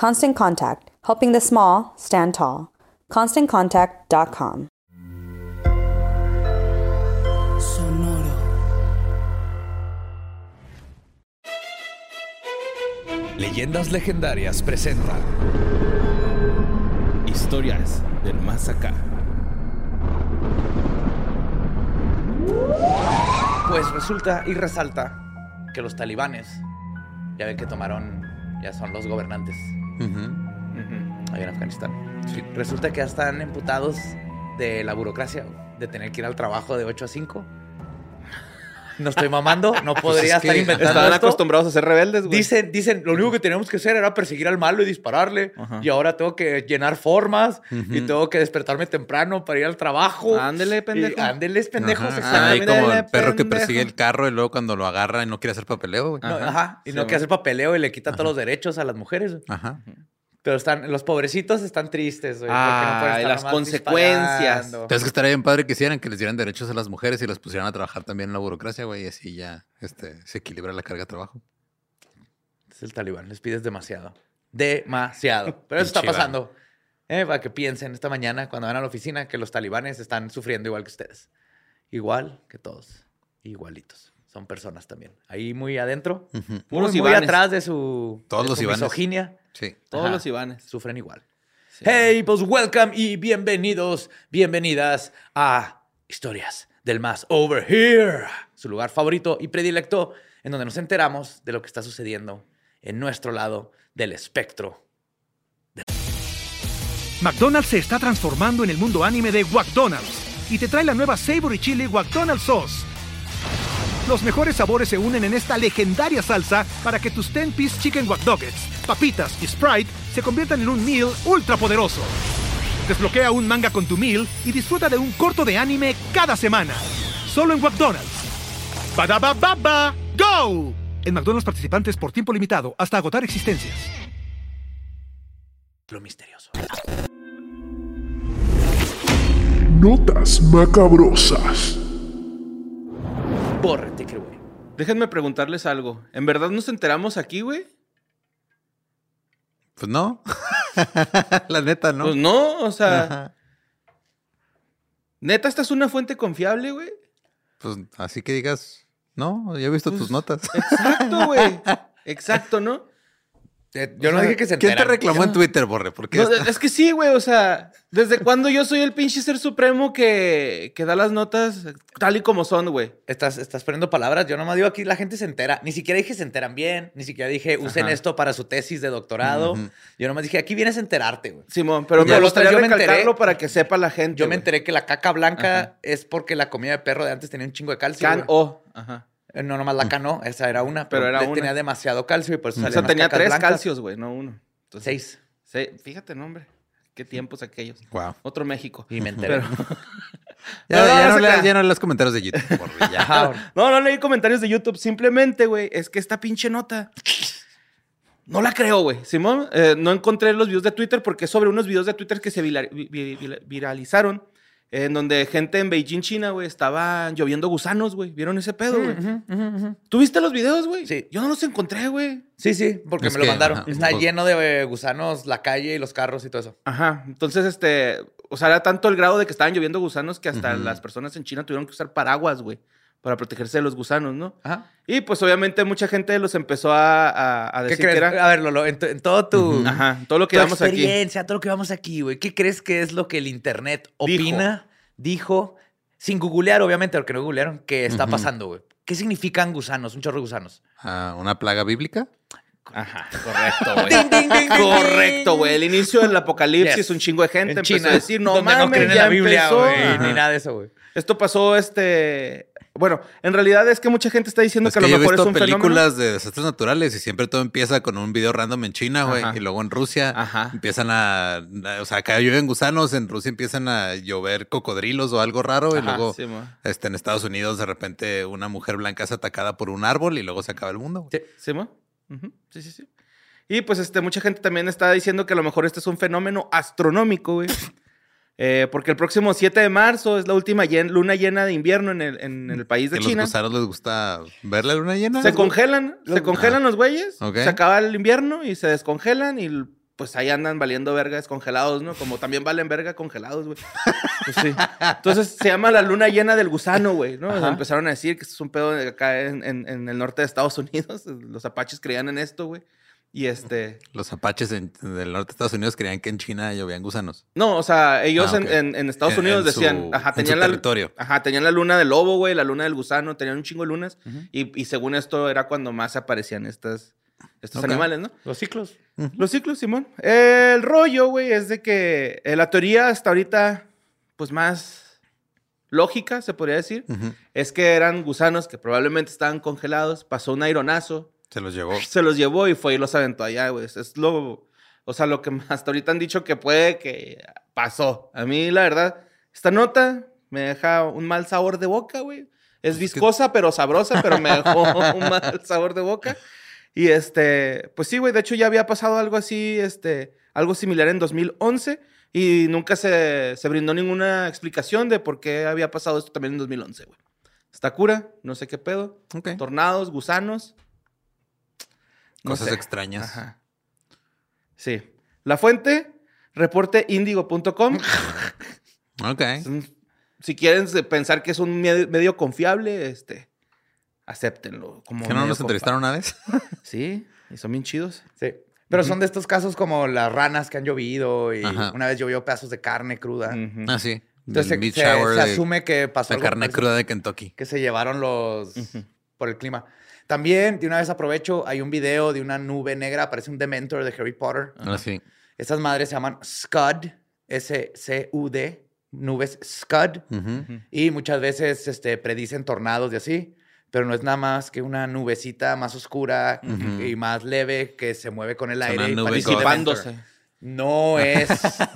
Constant Contact, helping the small stand tall. ConstantContact.com. Leyendas Legendarias presenta Historias del Más Acá. Pues resulta y resalta que los talibanes, ya ven que tomaron, ya son los gobernantes Ujú, ahí en Afganistán. Resulta que ya están emputados de la burocracia, de tener que ir al trabajo de 8 a 5. No estoy mamando, no podría es que estar inventando Estaban esto. acostumbrados a ser rebeldes, güey. Dicen, dicen, lo único que teníamos que hacer era perseguir al malo y dispararle. Ajá. Y ahora tengo que llenar formas y tengo que despertarme temprano para ir al trabajo. Ándele, pendejo. Y ándeles, pendejos. Ajá, exactamente. Ahí como el perro que persigue el carro y luego cuando lo agarra y no quiere hacer papeleo, güey. No, Ajá. ajá. Y Sí, no güey. hacer papeleo y le quita todos los derechos a las mujeres. güey. Ajá. Pero están, los pobrecitos están tristes, güey. porque Ah, estar las consecuencias. Entonces que estaría bien padre que hicieran que les dieran derechos a las mujeres y las pusieran a trabajar también en la burocracia, güey, y así ya este, se equilibra la carga de trabajo. Es el talibán, les pides demasiado. Demasiado. Pero eso está pasando. Eh, para que piensen esta mañana cuando van a la oficina que los talibanes están sufriendo igual que ustedes. Igual que todos. Igualitos. Son personas también. Ahí muy adentro. Puros muy, atrás de su, Todos de los su misoginia. Sí. Todos Ajá. los Ivanes. Sufren igual. Sí. Hey, pues welcome y bienvenidos, bienvenidas a Historias del Más Over Here, su lugar favorito y predilecto en donde nos enteramos de lo que está sucediendo en nuestro lado del espectro. McDonald's se está transformando en el mundo anime de McDonald's y te trae la nueva Savory Chili McDonald's Sauce. Los mejores sabores se unen en esta legendaria salsa para que tus 10-piece chicken wack nuggets, papitas y Sprite se conviertan en un meal ultra poderoso. Desbloquea un manga con tu meal y disfruta de un corto de anime cada semana. Solo en McDonald's. Badaba baba, go! En McDonald's participantes por tiempo limitado hasta agotar existencias. Lo misterioso. Notas macabrosas. Güey. Déjenme preguntarles algo. ¿En verdad nos enteramos aquí, güey? Pues no. la neta, ¿no? Pues no, o sea, Ajá. neta, esta es una fuente confiable, güey. Pues así que digas, no, yo he visto tus Pues, notas. Exacto, güey. Exacto, ¿no? Eh, Yo O no sea, dije que se ¿Quién enteran. te reclamó en Twitter, Borre? ¿Por qué? No, es que sí, güey, o sea, ¿desde cuándo yo soy el pinche ser supremo que, que da las notas tal y como son, güey? Estás, estás poniendo palabras. Yo nomás digo aquí, la gente se entera. Ni siquiera dije se enteran bien. Ni siquiera dije usen Ajá. esto para su tesis de doctorado. Yo nomás dije aquí vienes a enterarte, güey. Simón, pero me gustaría yo me enteré- recalcarlo para que sepa la gente. Yo me enteré que la caca blanca es porque la comida de perro de antes tenía un chingo de calcio. Can. O. Ajá. Eh, No, nomás la K no, esa era una. Pero Pero, era una. tenía demasiado calcio y por eso O sea, tenía cacas tres blancas. calcios, güey, no uno. Entonces, Seis. Sí, fíjate, no, hombre. Qué tiempos aquellos. Wow. Otro México. Y me enteré. Pero- Ya, No, ya, no, ya no leas comentarios de YouTube. No, no leí comentarios de YouTube. Simplemente, güey, es que esta pinche nota. No la creo, güey. Simón, eh, no encontré los videos de Twitter porque es sobre unos videos de Twitter que se vila- vi- vi- vi- viralizaron. En donde gente en Beijing, China, güey, estaban lloviendo gusanos, güey. ¿Vieron ese pedo, güey? ¿Tú viste los videos, güey? Sí. Yo no los encontré, güey. Sí, sí, porque Es me lo mandaron. ajá, Está pues- lleno de eh, gusanos la calle y los carros y todo eso. Ajá. Entonces, este. O sea, era tanto el grado de que estaban lloviendo gusanos que hasta las personas en China tuvieron que usar paraguas, güey, para protegerse de los gusanos, ¿no? Ajá. Y pues obviamente mucha gente los empezó a, a- a ¿Qué decir crees? que era. A ver, Lolo, en, tu- en todo tu, Ajá, todo lo que tu vamos aquí. experiencia, todo lo que vamos aquí, güey, ¿qué crees que es lo que el internet opina, dijo, sin googlear, obviamente, porque no googlearon, que está pasando, güey? ¿Qué significan gusanos? Un chorro de gusanos. Ah, ¿Una plaga bíblica? Ajá, correcto, güey. Ding, ding, ding, ding, correcto, güey. El inicio del apocalipsis, Yes. un chingo de gente En empezó China, a decir, no mames, no creen en la Biblia, empezó. güey, ni nada de eso, güey. Esto pasó, este... Bueno, en realidad es que mucha gente está diciendo Es que que a lo mejor es un fenómeno. películas de desastres naturales y siempre todo empieza con un video random en China, güey. Y luego en Rusia Ajá. empiezan a, a- O sea, acá llueven gusanos, en Rusia empiezan a llover cocodrilos o algo raro. y luego sí, este, en Estados Unidos de repente una mujer blanca es atacada por un árbol y luego se acaba el mundo. güey. ¿Sí? Ujú, Sí, sí, sí. Y pues este, mucha gente también está diciendo que a lo mejor este es un fenómeno astronómico, güey. Eh, porque el próximo 7 de marzo es la última llen- luna llena de invierno en el, en el país de Que China. los gusanos les gusta ver la luna llena. Se congelan, se congelan los güeyes, se acaba el invierno y se descongelan y pues ahí andan valiendo verga descongelados, ¿no? Como también valen verga congelados, güey. Pues sí. Entonces se llama la luna llena del gusano, güey, ¿no? Ajá. Empezaron a decir que esto es un pedo acá en, en- en el norte de Estados Unidos. Los apaches creían en esto, güey. Y este... Los apaches en- del norte de Estados Unidos creían que en China llovían gusanos. No, o sea, ellos Ah, en- ok. en, en Estados Unidos su- decían, ajá, en tenían la territorio. Ajá, tenían la luna del lobo, güey, la luna del gusano, tenían un chingo de lunas y, y según esto era cuando más aparecían estas estos animales, ¿no? Los ciclos. Los ciclos, Simón. El rollo, güey, es de que eh, la teoría hasta ahorita pues más lógica, se podría decir, es que eran gusanos que probablemente estaban congelados, pasó un aironazo, Se los llevó. se los llevó y fue y los aventó allá, güey. Es lo, o sea, lo que hasta ahorita han dicho que puede que pasó. A mí, la verdad, esta nota me deja un mal sabor de boca, güey. Es viscosa, pero sabrosa, pero me dejó un mal sabor de boca. Y este, pues sí, güey, de hecho ya había pasado algo así, este, algo similar en 2011 y nunca se, se brindó ninguna explicación de por qué había pasado esto también en 2011, güey. Está cura, no sé qué pedo. Ok. Tornados, gusanos. No Cosas sé. extrañas. Ajá. Sí. La fuente, reporteindigo.com. Ok. si quieren pensar que es un medio, medio confiable, este, acéptenlo. Como ¿Que no nos entrevistaron una vez? Sí, y son bien chidos. Sí. Pero son de estos casos como las ranas que han llovido y Ajá. una vez llovió pedazos de carne cruda. Ujú. Ah, sí. Entonces se, asume que pasó La algo carne cruda de Kentucky. que se llevaron los por el clima. También, de una vez aprovecho, hay un video de una nube negra, parece un Dementor de Harry Potter. Ah, sí. Estas madres se llaman Scud, S-C-U-D, nubes Scud. Ujú. Y muchas veces este, predicen tornados y así, pero no es nada más que una nubecita más oscura y más leve que se mueve con el aire. una y. Disipándose. No es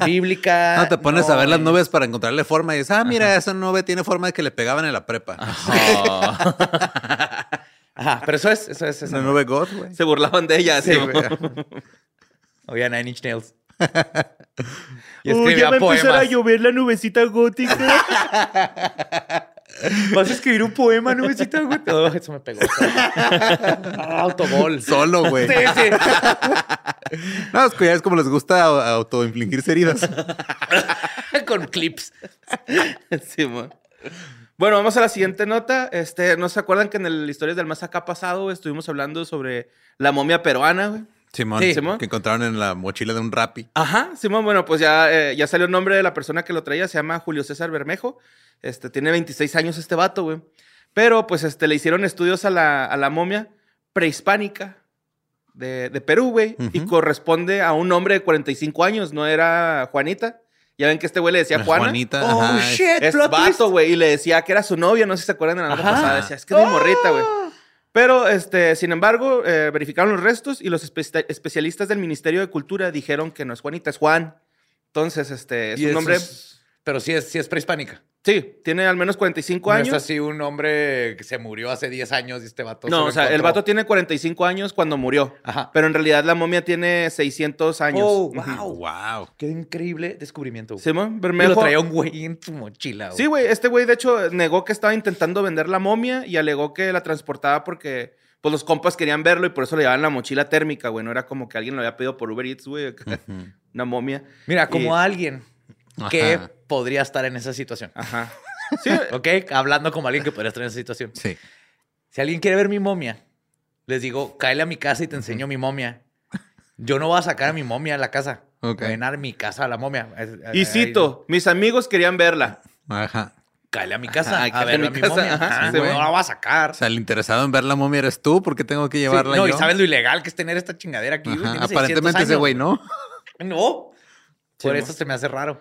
bíblica. No, te pones a ver las es- nubes para encontrarle forma y dices, ah, mira, esa nube tiene forma de que le pegaban en la prepa. Ajá, pero eso es, eso es. Es esa una nube God, güey. Se burlaban de ella. Sí, Sí, güey. Oye, Nine Inch Nails. Y Uy, escribía ya va a empezar a llover la nubecita gótica. ¿Vas a escribir un poema, nubecita? güey? Oh, eso me pegó. Ah, autogol. Solo, güey. Sí, sí. No, es que ya es como les gusta au- autoinfligirse heridas. Con clips. Sí, mo. Bueno, vamos a la siguiente nota. Este, ¿no se acuerdan que en el Historias del Más Acá pasado estuvimos hablando sobre la momia peruana, güey? Simón, Sí. Simón. que encontraron en la mochila de un rapi. Ajá, Simón, bueno, pues ya, eh, ya salió el nombre de la persona que lo traía, se llama Julio César Bermejo. Este, tiene 26 años este vato, güey. Pero, pues, este, le hicieron estudios a la, a la momia prehispánica de, de Perú, güey. Y corresponde a un hombre de 45 años, no era Juanita. Ya ven que este güey le decía Juana. Juanita, Oh, ajá, shit. Es vato, güey. Y le decía que era su novia, no sé si se acuerdan de la nota pasada. Decía, es que es mi morrita, güey. Pero, este, sin embargo, eh, verificaron los restos y los espe- especialistas del Ministerio de Cultura dijeron que no es Juanita, es Juan. Entonces, este, es un nombre... es- Pero sí es, sí es prehispánica. Sí, tiene al menos 45 No años. es así un hombre que se murió hace 10 años y este vato. no, se o sea, el vato tiene 45 años cuando murió. Ajá. Pero en realidad la momia tiene 600 años. Oh, wow. Wow. Qué increíble descubrimiento. güey. Simón Y lo Bermejo. traía un güey en su mochila. güey. Sí, güey. Este güey, de hecho, negó que estaba intentando vender la momia y alegó que la transportaba porque pues, los compas querían verlo y por eso le llevaban la mochila térmica, güey. No era como que alguien lo había pedido por Uber Eats, güey. Una momia. Mira, como Y- alguien que Ajá. podría estar en esa situación. Ajá. Sí, ¿Ok? Hablando como alguien que podría estar en esa situación. Sí. Si alguien quiere ver mi momia, les digo, cáele a mi casa y te enseño mi momia. Yo no voy a sacar a mi momia a la casa. Ok. Voy a mi casa a la momia. y cito, mis amigos querían verla. Ajá. Cáele a mi casa Ajá, a ver a mi a mi casa, momia. ajá, sí, no la voy a sacar. O sea, el interesado en ver la momia eres tú, ¿por qué tengo que Sí, llevarla no, yo? y sabes lo ilegal que es tener esta chingadera aquí, güey. Ajá, Tiene 600 Aparentemente ese güey no. No. Por Sí, eso se me hace raro.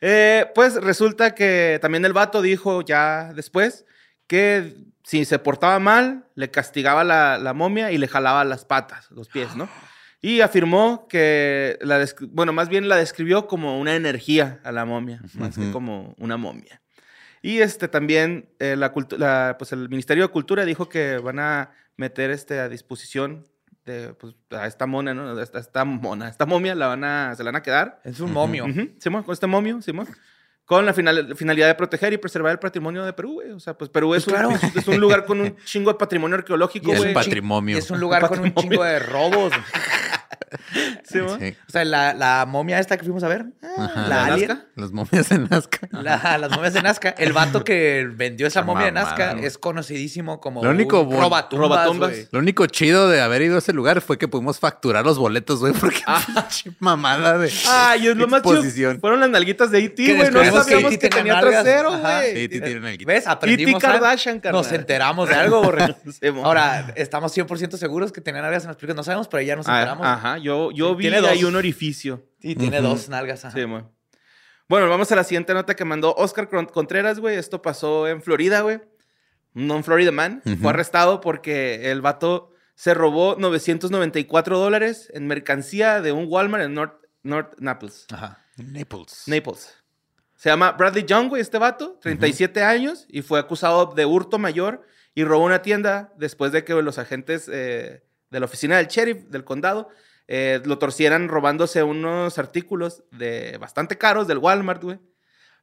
Eh, pues resulta que también el vato dijo ya después que si se portaba mal, le castigaba la, la momia y le jalaba las patas, los pies, ¿no? Y afirmó que, la bueno, más bien la describió como una energía a la momia, más que como una momia. Y este también, eh, la cultu- la- pues el Ministerio de Cultura dijo que van a meter este, a disposición de, pues, a esta mona, ¿no? A Esta, esta mona, esta momia la van a, se la van a quedar. Es un momio. Ujú, Simón, con este momio, Simón. Con la final- finalidad de proteger y preservar el patrimonio de Perú, güey. O sea, pues Perú es, Pues claro. un, es un lugar con un chingo de patrimonio arqueológico, es güey. chi- patrimonio. es un lugar con un chingo de robos. Simón. Sí. O sea, la, la momia esta que fuimos a ver, Ajá. la ¿La alien? Las momias en Nazca. la- las momias de Nazca, el vato que vendió esa momia de mamada, Nazca ¿no? es conocidísimo como Lo único un bon- robatumbas, robatumbas. güey. Lo único chido de haber ido a ese lugar fue que pudimos facturar los boletos, güey, porque pinche mamada de Ay, es lo más chido. Fueron las nalguitas de E.T., güey. No que sabíamos E.T. que tenía tenía nalgas. trasero, güey. Sí, sí, tienen el ¿Ves? Aprendimos algo. Kardashian, carnal. Nos enteramos de algo. Ahora, estamos 100% seguros que tenía nalgas en las películas. No sabemos, pero ya nos Ah, enteramos. Ajá, yo, yo Sí, vi tiene dos. ahí un orificio. Y tiene dos nalgas. ajá. Sí, güey. Bueno, vamos a la siguiente nota que mandó Oscar Con- Contreras, güey. Esto pasó en Florida, güey. Un non-Florida man. Fue arrestado porque el vato se robó 994 dólares en mercancía de un Walmart en North, North Naples. Ajá. Naples. Naples. Se llama Bradley Young, güey, este vato, 37 años, y fue acusado de hurto mayor y robó una tienda después de que los agentes eh, de la oficina del sheriff del condado eh, lo torcieran robándose unos artículos de bastante caros del Walmart, güey.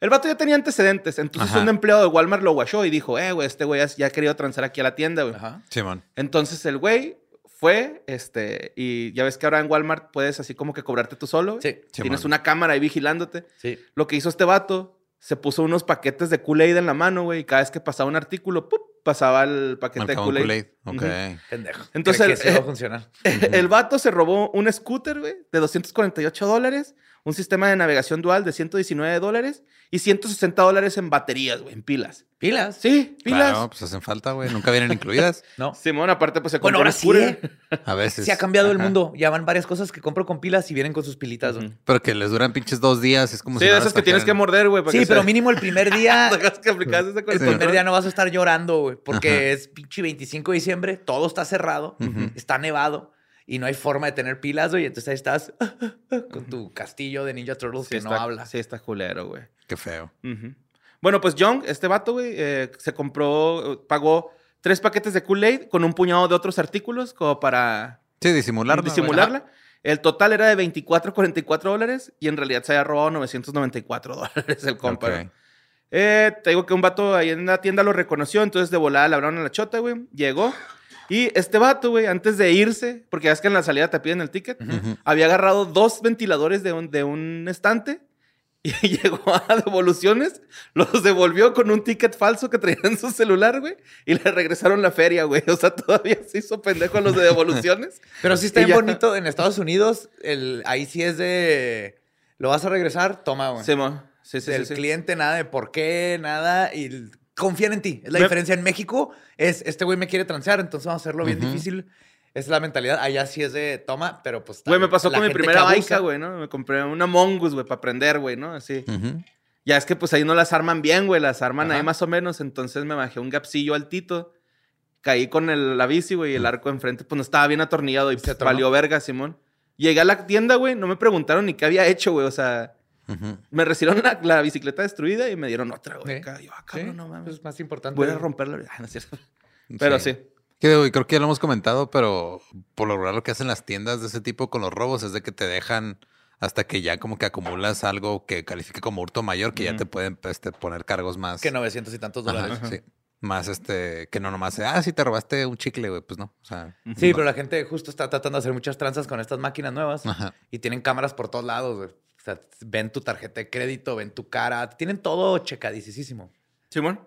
El vato ya tenía antecedentes, entonces Ajá. un empleado de Walmart lo guachó y dijo, eh, güey, este güey ya- ha querido transar aquí a la tienda, güey. Ajá. Simón. Entonces el güey fue, este, y ya ves que ahora en Walmart puedes así como que cobrarte tú solo. güey. Sí. Tienes una cámara ahí vigilándote. Sí. Lo que hizo este vato, se puso unos paquetes de Kool-Aid en la mano, güey, y cada vez que pasaba un artículo, ¡pup! pasaba el paquete Marcaba de Kool-Aid. Kool-Aid. Ok. Pendejo. Entonces, que el- eso va a funcionar. El vato se robó un scooter, güey, de 248 dólares, un sistema de navegación dual de 119 dólares y 160 dólares en baterías, güey, en pilas. ¿Pilas? Sí, pilas. Claro, pues hacen falta, güey. Nunca vienen incluidas. No. Simón, aparte, pues se Bueno, ahora sí. ¿eh? A veces. Sí ha cambiado el mundo. Ya van varias cosas que compro con pilas y vienen con sus pilitas. güey. Pero que les duran pinches dos días. Es como Sí, si de no esas que tienes que morder, güey. Sí, que pero se- mínimo el primer día... Que aplicar ese con El primer día no vas a estar llorando, güey, porque Ajá. es pinche 25 de diciembre, todo está cerrado, está nevado y no hay forma de tener pilas, güey. Entonces ahí estás con tu castillo de Ninja Turtles Sí que está, no habla. Sí, está culero, güey. Qué feo. Bueno, pues Young, este vato, güey, eh, se compró, eh, pagó tres paquetes de Kool-Aid con un puñado de otros artículos como para Sí, disimularla. güey. disimularla. El total era de 24.44 dólares y en realidad se había robado 994 dólares el compa. Eh, te digo que un vato ahí en la tienda lo reconoció, entonces de volada le hablaron a la chota, güey. Llegó. Y este vato, güey, antes de irse, porque ya es que en la salida te piden el ticket, había agarrado dos ventiladores de un, de un estante Y llegó a devoluciones, los devolvió con un ticket falso que traía en su celular, güey. Y le regresaron la feria, güey. O sea, todavía se hizo pendejo a los de devoluciones. Pero sí está bien ya- bonito en Estados Unidos. El, ahí sí es de. Lo vas a regresar, toma, güey. Sí. Sí, sí, Del sí, sí. cliente, nada de por qué, nada. Y confían en ti. Es la Me- diferencia. En México es este güey me quiere transear, entonces vamos a hacerlo bien difícil. Esa es la mentalidad. Allá sí es de toma, pero pues. Güey, me pasó la con mi primera baica, güey, ¿no? Me compré una Mongoose, güey, para aprender, güey, ¿no? Así. Ya es que pues ahí no las arman bien, güey, las arman Ajá. ahí más o menos. Entonces me bajé un gapsillo altito, caí con el, la bici, güey, y el arco enfrente, pues no estaba bien atornillado y Se pues, valió verga, Simón. Llegué a la tienda, güey, no me preguntaron ni qué había hecho, güey, o sea, Me recibieron la, la bicicleta destruida y me dieron otra, güey. Acá. Yo, ah, Sí, cabrón, no mames. Es más importante. Voy a romperla. Ah, no es cierto. Pero sí. Que creo que ya lo hemos comentado, pero por lo regular lo que hacen las tiendas de ese tipo con los robos es de que te dejan hasta que ya como que acumulas algo que califique como hurto mayor, que ya te pueden este, poner cargos más. Que 900 y tantos Ajá, dólares. sí. Más este, que no nomás, ah, sí te robaste un chicle, güey, pues no. O sea, Sí, no. pero la gente justo está tratando de hacer muchas tranzas con estas máquinas nuevas Ajá. y tienen cámaras por todos lados, güey. O sea, ven tu tarjeta de crédito, ven tu cara, tienen todo checadísimo. Simón.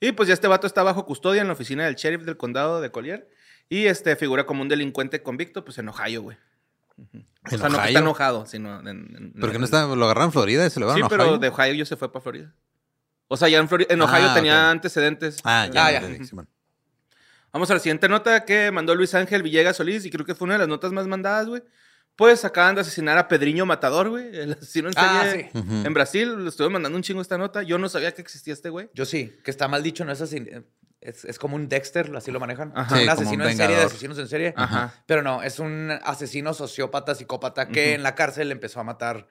Y pues ya este vato está bajo custodia en la oficina del sheriff del condado de Collier. Y este figura como un delincuente convicto, pues en Ohio, güey. O ¿En sea, no que Ohio? está enojado, sino en... en- ¿Pero que no está, lo agarraron en Florida y se lo Sí, llevaron a pero Ohio? de Ohio yo se fue para Florida. O sea, ya en, Flori- en Ohio Ah, tenía ok. antecedentes. Ah, ya, Ah, ya. Vamos a la siguiente nota que mandó Luis Ángel Villegas Solís y creo que fue una de las notas más mandadas, güey. Pues acaban de asesinar a Pedriño Matador, güey, el asesino en Ah, serie en Brasil. Le estuve mandando un chingo esta nota. Yo no sabía que existía este güey. Yo sí, que está mal dicho, no es así. Es, es como un Dexter, así lo manejan. Ajá. un Sí, asesino un en serie de asesinos en serie. Ajá. Pero no, es un asesino sociópata, psicópata que en la cárcel empezó a matar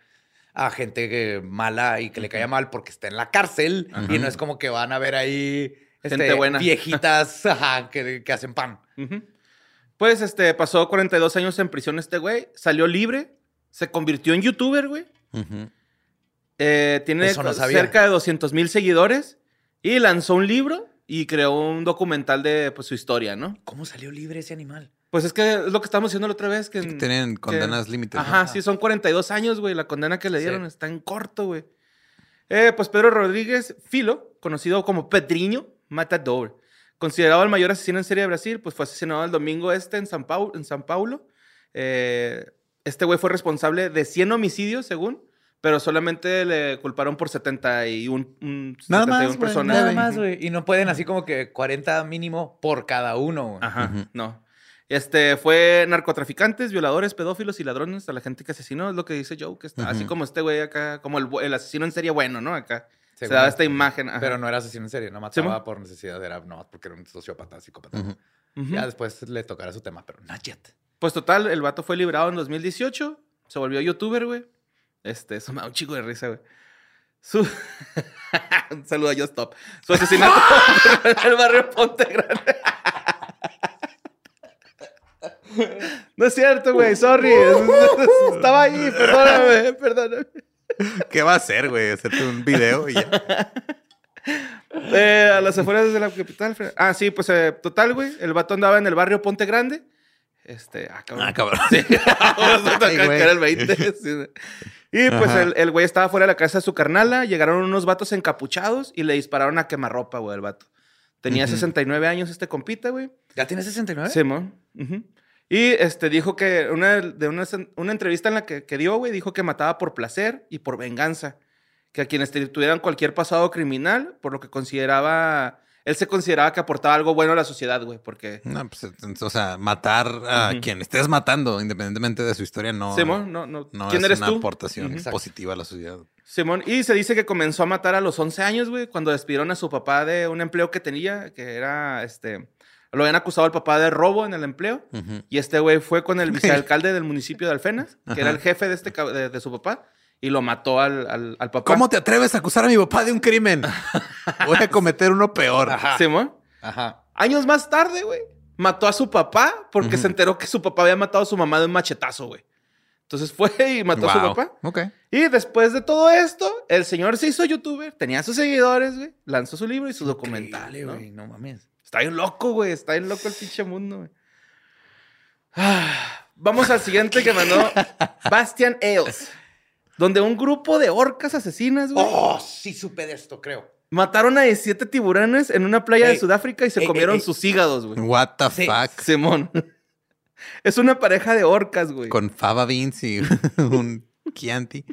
a gente que- mala y que le caía mal porque está en la cárcel. Y no es como que van a ver ahí Gente este, buena. viejitas ajá, que, que hacen pan. Ujú. Pues este, pasó 42 años en prisión este güey. Salió libre. Se convirtió en youtuber, güey. Eh, tiene no cerca de 200 mil seguidores. Y lanzó un libro y creó un documental de pues, su historia, ¿no? ¿Cómo salió libre ese animal? Pues es que es lo que estábamos diciendo la otra vez. Que, Sí, que tienen que- condenas límites. ¿no? Ajá, sí, son 42 años, güey. La condena que le Sí. dieron está en corto, güey. Eh, pues Pedro Rodríguez Filo, conocido como Pedriño Matador, considerado el mayor asesino en serie de Brasil, pues fue asesinado el domingo este en San, Pau- en San Paulo. Eh, este güey fue responsable de 100 homicidios, según, pero solamente le culparon por 71, un- Nada 71 más, personas. nada güey. más, güey. Y no pueden así como que 40 mínimo por cada uno, güey. Ajá, no. Este fue narcotraficantes, violadores, pedófilos y ladrones a la gente que asesinó, es lo que dice Joe, que está así como este güey acá, como el, el asesino en serie bueno, ¿no? Acá Según da esto. esta imagen. ajá. Pero no era asesino en serie, no Sí, mataba mo. por necesidad, era no, porque era un sociópata, psicópata. Ya después le tocará su tema, pero not yet. Pues total, el vato fue librado en 2018, se volvió youtuber, güey. Este, eso me da un chico de risa, güey. Su... un saludo a Just Stop. Su asesinato en el barrio Ponte Grande. No es cierto, güey, sorry. Estaba ahí, perdóname, perdóname. ¿Qué va a hacer, güey? Hacerte un video y ya. Eh, a las afueras de la capital. Ah, sí, pues eh, total, güey. El vato andaba en el barrio Ponte Grande. Este, ah, cabrón. Ah, cabrón. Sí, vamos a Ay, tocar era el 20. sí. Y pues Ajá. el, el güey estaba fuera de la casa de su carnala. Llegaron unos vatos encapuchados y le dispararon a quemarropa, güey, al vato. Tenía Ujú. 69 años este compita, güey. ¿Ya tienes 69? Simón. Ujú. Y este dijo que una, de una, una entrevista en la que, que dio, güey, dijo que mataba por placer y por venganza. Que a quienes tuvieran cualquier pasado criminal, por lo que consideraba. Él se consideraba que aportaba algo bueno a la sociedad, güey, porque. No, pues, o sea, matar a quien estés matando, independientemente de su historia, no, Simón, no, no. no ¿Quién es eres una tú? aportación positiva a la sociedad. Simón, y se dice que comenzó a matar a los 11 años, güey, cuando despidieron a su papá de un empleo que tenía, que era, este, lo habían acusado al papá de robo en el empleo, y este güey fue con el vicealcalde del municipio de Alfenas, que era el jefe de, este, de, de su papá, y lo mató al, al, al papá. ¿Cómo te atreves a acusar a mi papá de un crimen? Voy a cometer uno peor. Ajá. Simón. Ajá. Años más tarde, güey, mató a su papá porque se enteró que su papá había matado a su mamá de un machetazo, güey. Entonces fue y mató a su papá. Ok. Y después de todo esto, el señor se hizo youtuber, tenía sus seguidores, güey, lanzó su libro y su documental. Increíble, ¿no? güey, no mames. Está bien loco, güey, está bien loco el pinche mundo, güey. Ah, vamos al siguiente que mandó Bastian Ailes. donde un grupo de orcas asesinas, güey, Oh, sí supe de esto, creo. mataron a 17 tiburones en una playa de Sudáfrica y se ey, comieron ey, ey. sus hígados, güey. What the Sí. fuck? Simón. Es una pareja de orcas, güey. Con fava beans y un Chianti.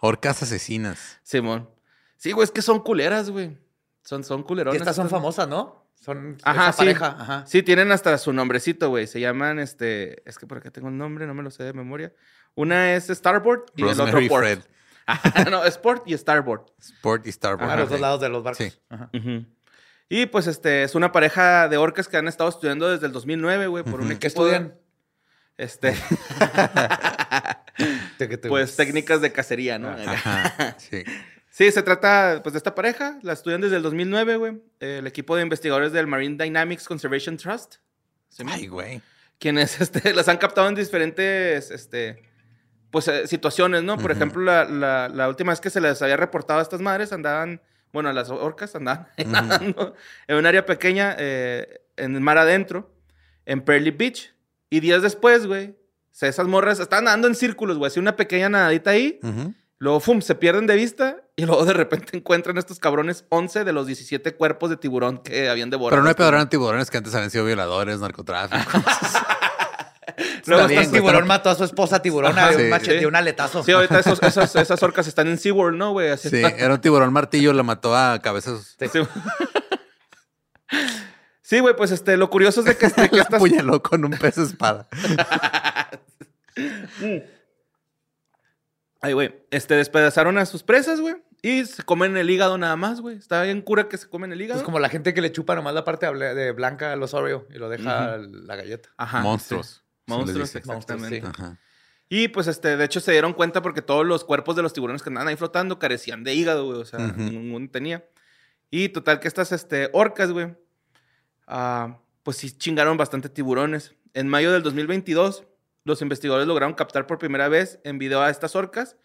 Orcas asesinas. Simón. Sí, güey, es que son culeras, güey. Son, son Y culeronas. estas son famosas, ¿no? Son Ajá, esa sí. pareja. Ajá. Sí, tienen hasta su nombrecito, güey. Se llaman, este... Es que por acá tengo un nombre, no me lo sé de memoria. Una es Starboard y el otro Rosemary Port. Fred. Ajá, no, Sport y Starboard. Sport y Starboard. A los dos lados de los barcos. Sí. Ajá. Y pues este es una pareja de orcas que han estado estudiando desde el 2009, güey, por un equipo ¿Qué estudian? de- Este, pues técnicas de cacería, ¿no? Ajá. Sí. Sí, se trata pues de esta pareja, la estudian desde el 2009, güey. El equipo de investigadores del Marine Dynamics Conservation Trust. ¿sí, Ay, güey. quienes este, las han captado en diferentes este, pues, eh, situaciones, ¿no? Por ejemplo, la, la- la última vez que se les había reportado a estas madres, andaban, bueno, a las orcas andaban nadando en un área pequeña, eh, en el mar adentro, en Pearly Beach. Y días después, güey, esas morras estaban nadando en círculos, güey, así una pequeña nadadita ahí. Ujú. Luego, ¡fum!, se pierden de vista y luego de repente encuentran estos cabrones 11 de los 17 cuerpos de tiburón que habían devorado. Pero no hay peor eran tiburones que antes habían sido violadores, narcotráfico. Luego Está bien, tiburón pero- mató a su esposa tiburón Ajá, de sí, un machete, sí. de un aletazo. Sí, ahorita esos- esas, esas orcas están en SeaWorld, ¿no, güey? Sí, era un tiburón martillo, lo mató a cabezas. Sí. Sí, güey, pues este, lo curioso es de que, este, que La apuñaló con un pez espada. Ay, güey, este, despedazaron a sus presas, güey, y se comen el hígado nada más, güey. Está bien cura que se comen el hígado. Es como la gente que le chupa nomás la parte de blanca a los Oreo y lo deja la galleta. Ajá, Monstruos. sí. Monstruos, exactamente. Monstruos, Ajá. Y pues, este, de hecho, se dieron cuenta porque todos los cuerpos de los tiburones que andaban ahí flotando carecían de hígado, güey. O sea, Ujú. ninguno tenía. Y total que estas, este, orcas, güey, ah, pues sí chingaron bastante tiburones. En mayo del 2022, los investigadores lograron captar por primera vez en video a estas orcas,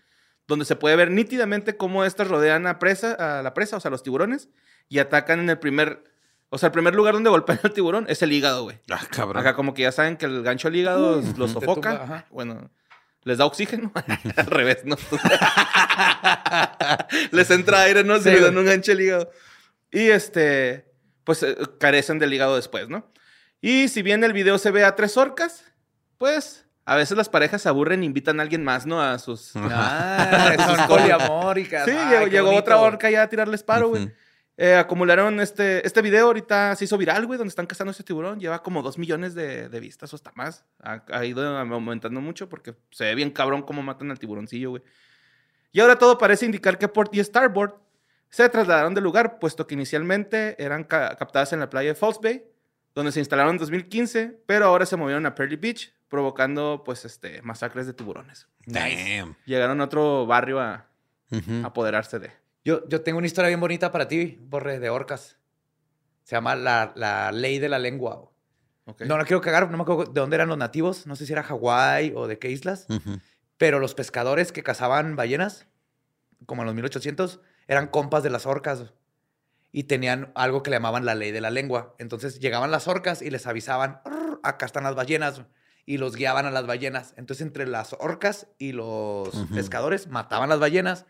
donde se puede ver nítidamente cómo estas rodean a, presa, a la presa, o sea, los tiburones, y atacan en el primer... O sea, el primer lugar donde golpean al tiburón es el hígado, güey. Ah, cabrón. Acá como que ya saben que el gancho al hígado los Te sofoca. tumba, ajá. Bueno, les da oxígeno. al revés, ¿no? les entra aire, ¿no? Se Sí, les dan un gancho al hígado. Y este, pues eh, carecen del hígado después, ¿no? Y si bien el video se ve a tres orcas, pues a veces las parejas se aburren e invitan a alguien más, ¿no? A sus... Ah, poliamóricas. Sí, Ay, llegó, llegó otra orca ya a tirarles paro, güey. Eh, acumularon este, este video, ahorita se hizo viral, güey, donde están cazando ese tiburón. Lleva como dos millones de, de vistas o hasta más. Ha, ha ido aumentando mucho porque se ve bien cabrón cómo matan al tiburoncillo, güey. Y ahora todo parece indicar que Port y Starboard se trasladaron del lugar, puesto que inicialmente eran ca- captadas en la playa de False Bay, donde se instalaron en 2015, pero ahora se movieron a Pearly Beach, provocando, pues, este, masacres de tiburones. Damn. Llegaron a otro barrio a apoderarse de. Yo, yo tengo una historia bien bonita para ti, Borre, de orcas. Se llama la, la ley de la lengua. Ok. No, no quiero cagar, no me acuerdo de dónde eran los nativos. No sé si era Hawái o de qué islas. Pero los pescadores que cazaban ballenas, como en los 1800, eran compas de las orcas. Y tenían algo que le llamaban la ley de la lengua. Entonces llegaban las orcas y les avisaban, "Arr, acá están las ballenas. Y los guiaban a las ballenas. Entonces entre las orcas y los pescadores mataban las ballenas.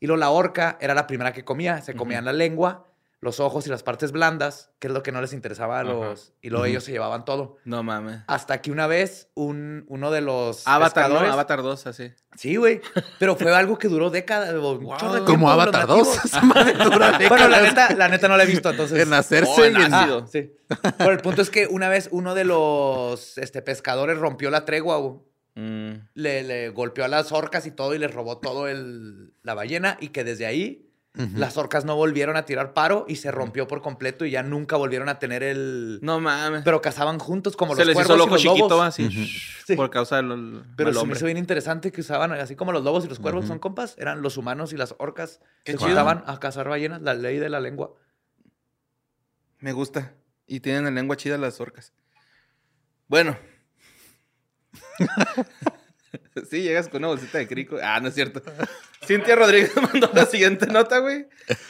Y luego la orca era la primera que comía. Se comían la lengua, los ojos y las partes blandas, que es lo que no les interesaba a Ajá. los... Y luego ellos se llevaban todo. No mames. Hasta que una vez un, uno de los Avatar, ¿no? pescadores- Avatar 2, así. Sí, güey. Pero fue algo que duró décadas. Como Avatar 2. nativos. Esa madre dura Bueno, la décadas. neta, la neta no la he visto, entonces. En hacerse Oh, en-. Ah, sí. Pero el punto es que una vez uno de los este, pescadores rompió la tregua, güey. Mm. le, le golpeó a las orcas y todo y les robó todo el, la ballena y que desde ahí Las orcas no volvieron a tirar paro y se rompió por completo y ya nunca volvieron a tener el... No mames. Pero cazaban juntos como se los les cuervos hizo y loco los chiquito, lobos. así. Sí. Por causa del Pero se me hizo bien interesante que usaban, así como los lobos y los cuervos son compas, eran los humanos y las orcas que juntaban a cazar ballenas, la ley de la lengua. Me gusta. Y tienen la lengua chida las orcas. Bueno. sí, llegas con una bolsita de crico. Ah, no es cierto. Cintia Rodríguez mandó la siguiente nota, güey.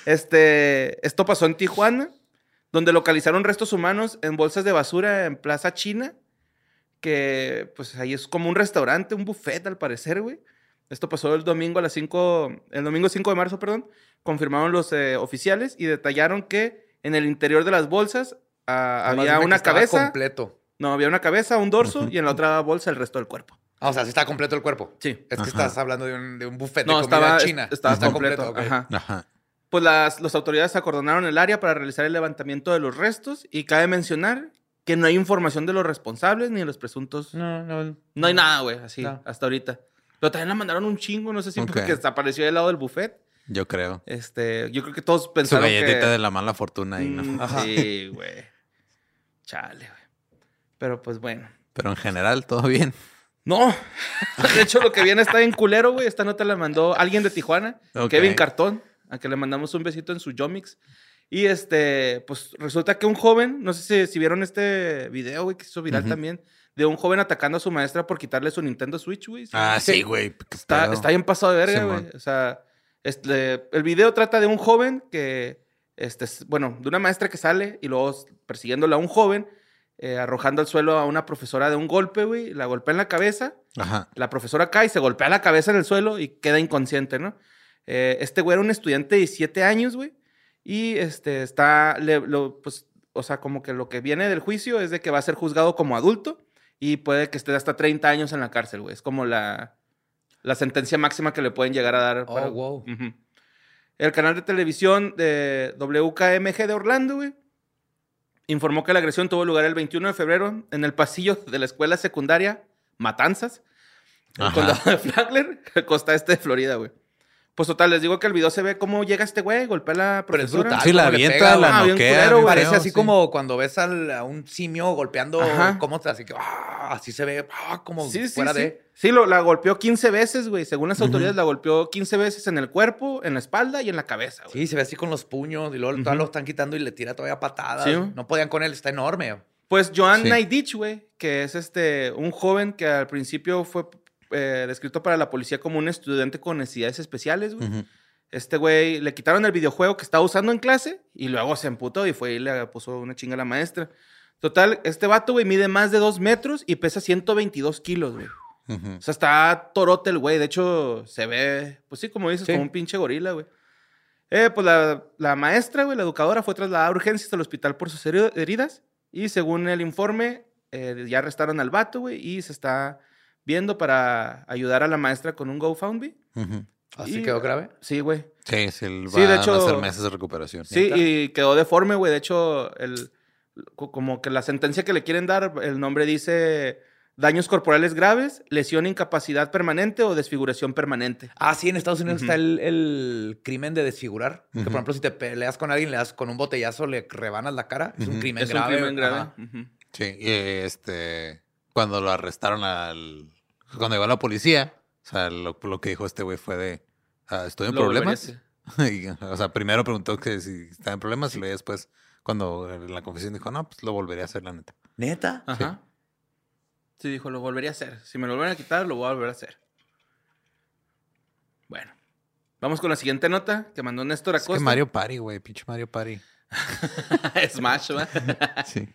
Este, esto pasó en Tijuana, donde localizaron restos humanos en bolsas de basura en Plaza China, que pues ahí es como un restaurante, un buffet al parecer, güey. Esto pasó el domingo a las 5, el domingo 5 de marzo, perdón. Confirmaron los eh, oficiales y detallaron que en el interior de las bolsas ah, había una cabeza. completo. No, había una cabeza, un dorso y en la otra bolsa el resto del cuerpo. Ah, o sea, sí está completo el cuerpo. Sí. Es que Ajá. estás hablando de un, de un buffet No, de comida estaba, china. estaba Está completo. ok. Ajá. Ajá. Pues las, las autoridades acordonaron el área para realizar el levantamiento de los restos y cabe mencionar que no hay información de los responsables ni de los presuntos. No, no. No hay nada, güey, así, No. hasta ahorita. Pero también la mandaron un chingo, no sé si porque desapareció del lado del buffet. Yo creo. Este, yo creo que todos Su pensaron galletita que... de la mala fortuna ahí, ¿no? Mm, Ajá. Sí, güey. Chale, güey. Pero pues bueno. Pero en general, todo bien. No, de hecho lo que viene está en culero, güey. Esta nota la mandó alguien de Tijuana, Ok. Kevin Cartón, a que le mandamos un besito en su Yomix. Y este, pues resulta que un joven, no sé si, si vieron este video, güey, que se hizo viral también, de un joven atacando a su maestra por quitarle su Nintendo Switch, güey. Ah, sí, güey. Está, está bien pasado de verga, güey. O sea, este, el video trata de un joven que, este, bueno, de una maestra que sale y luego persiguiéndola a un joven, eh, arrojando al suelo a una profesora de un golpe, güey. La golpea en la cabeza. Ajá. La profesora cae, se golpea la cabeza en el suelo y queda inconsciente, ¿no? Eh, este güey era un estudiante de 17 años, güey. Y este está, le- lo, pues, o sea, como que lo que viene del juicio es de que va a ser juzgado como adulto y puede que esté hasta 30 años en la cárcel, güey. Es como la, la sentencia máxima que le pueden llegar a dar. Oh, wow. Ujú. El canal de televisión de WKMG de Orlando, güey, informó que la agresión tuvo lugar el 21 de febrero en el pasillo de la escuela secundaria Matanzas, el condado de Flagler, costa este de Florida, güey. Pues total, les digo que el video se ve cómo llega este güey, golpea a la Pero es profesora. brutal. Sí, la avienta, pega, la ah, noquea. culero. Parece así sí. como cuando ves al- a un simio golpeando Ajá. cómo te así que ah, así se ve ah, como Sí, sí, fuera sí. de Sí, lo, la golpeó 15 veces, güey. Según las autoridades, la golpeó 15 veces en el cuerpo, en la espalda y en la cabeza, güey. Sí, se ve así con los puños y luego lo están quitando y le tira todavía patadas. Sí. No podían con él, está enorme. Pues Joan Sí. Naidich, güey, que es este, un joven que al principio fue eh, descrito para la policía como un estudiante con necesidades especiales, güey. Ujú. Este güey le quitaron el videojuego que estaba usando en clase y luego se emputó y fue y le puso una chinga a la maestra. Total, este vato, güey, mide más de dos metros y pesa 122 kilos, güey. O sea, está torote el güey. De hecho, se ve, pues sí, como dices, Sí. como un pinche gorila, güey. Eh, pues la, la maestra, güey, la educadora, fue trasladada a urgencias al hospital por sus heri- heridas. Y según el informe, eh, ya arrestaron al vato, güey, y se está viendo para ayudar a la maestra con un GoFundMe. Así Y- quedó grave. Sí, güey. Sí, sí, va Sí, de a hecho- hacer meses de recuperación. Sí, ¿Neta? y quedó deforme, güey. De hecho, el, co- como que la sentencia que le quieren dar, el nombre dice daños corporales graves, lesión, incapacidad permanente o desfiguración permanente. Ah, sí, en Estados Unidos está el, el crimen de desfigurar. Que, por ejemplo, si te peleas con alguien, le das con un botellazo, le rebanas la cara. Es un crimen es grave. un crimen grave. Sí, y este, cuando lo arrestaron al, cuando llegó la policía, o sea, lo, lo que dijo este güey fue de, ah, estoy en problemas. Y, o sea, primero preguntó que si estaba en problemas y luego después, cuando en la confesión dijo, no, pues lo volvería a hacer, la neta. ¿Neta? Ajá. Sí, dijo, lo volvería a hacer. Si me lo vuelven a quitar, lo voy a volver a hacer. Bueno. Vamos con la siguiente nota que mandó Néstor Es Acosta. que Mario Party, güey, pinche Mario Party. Smash, ¿va? Sí.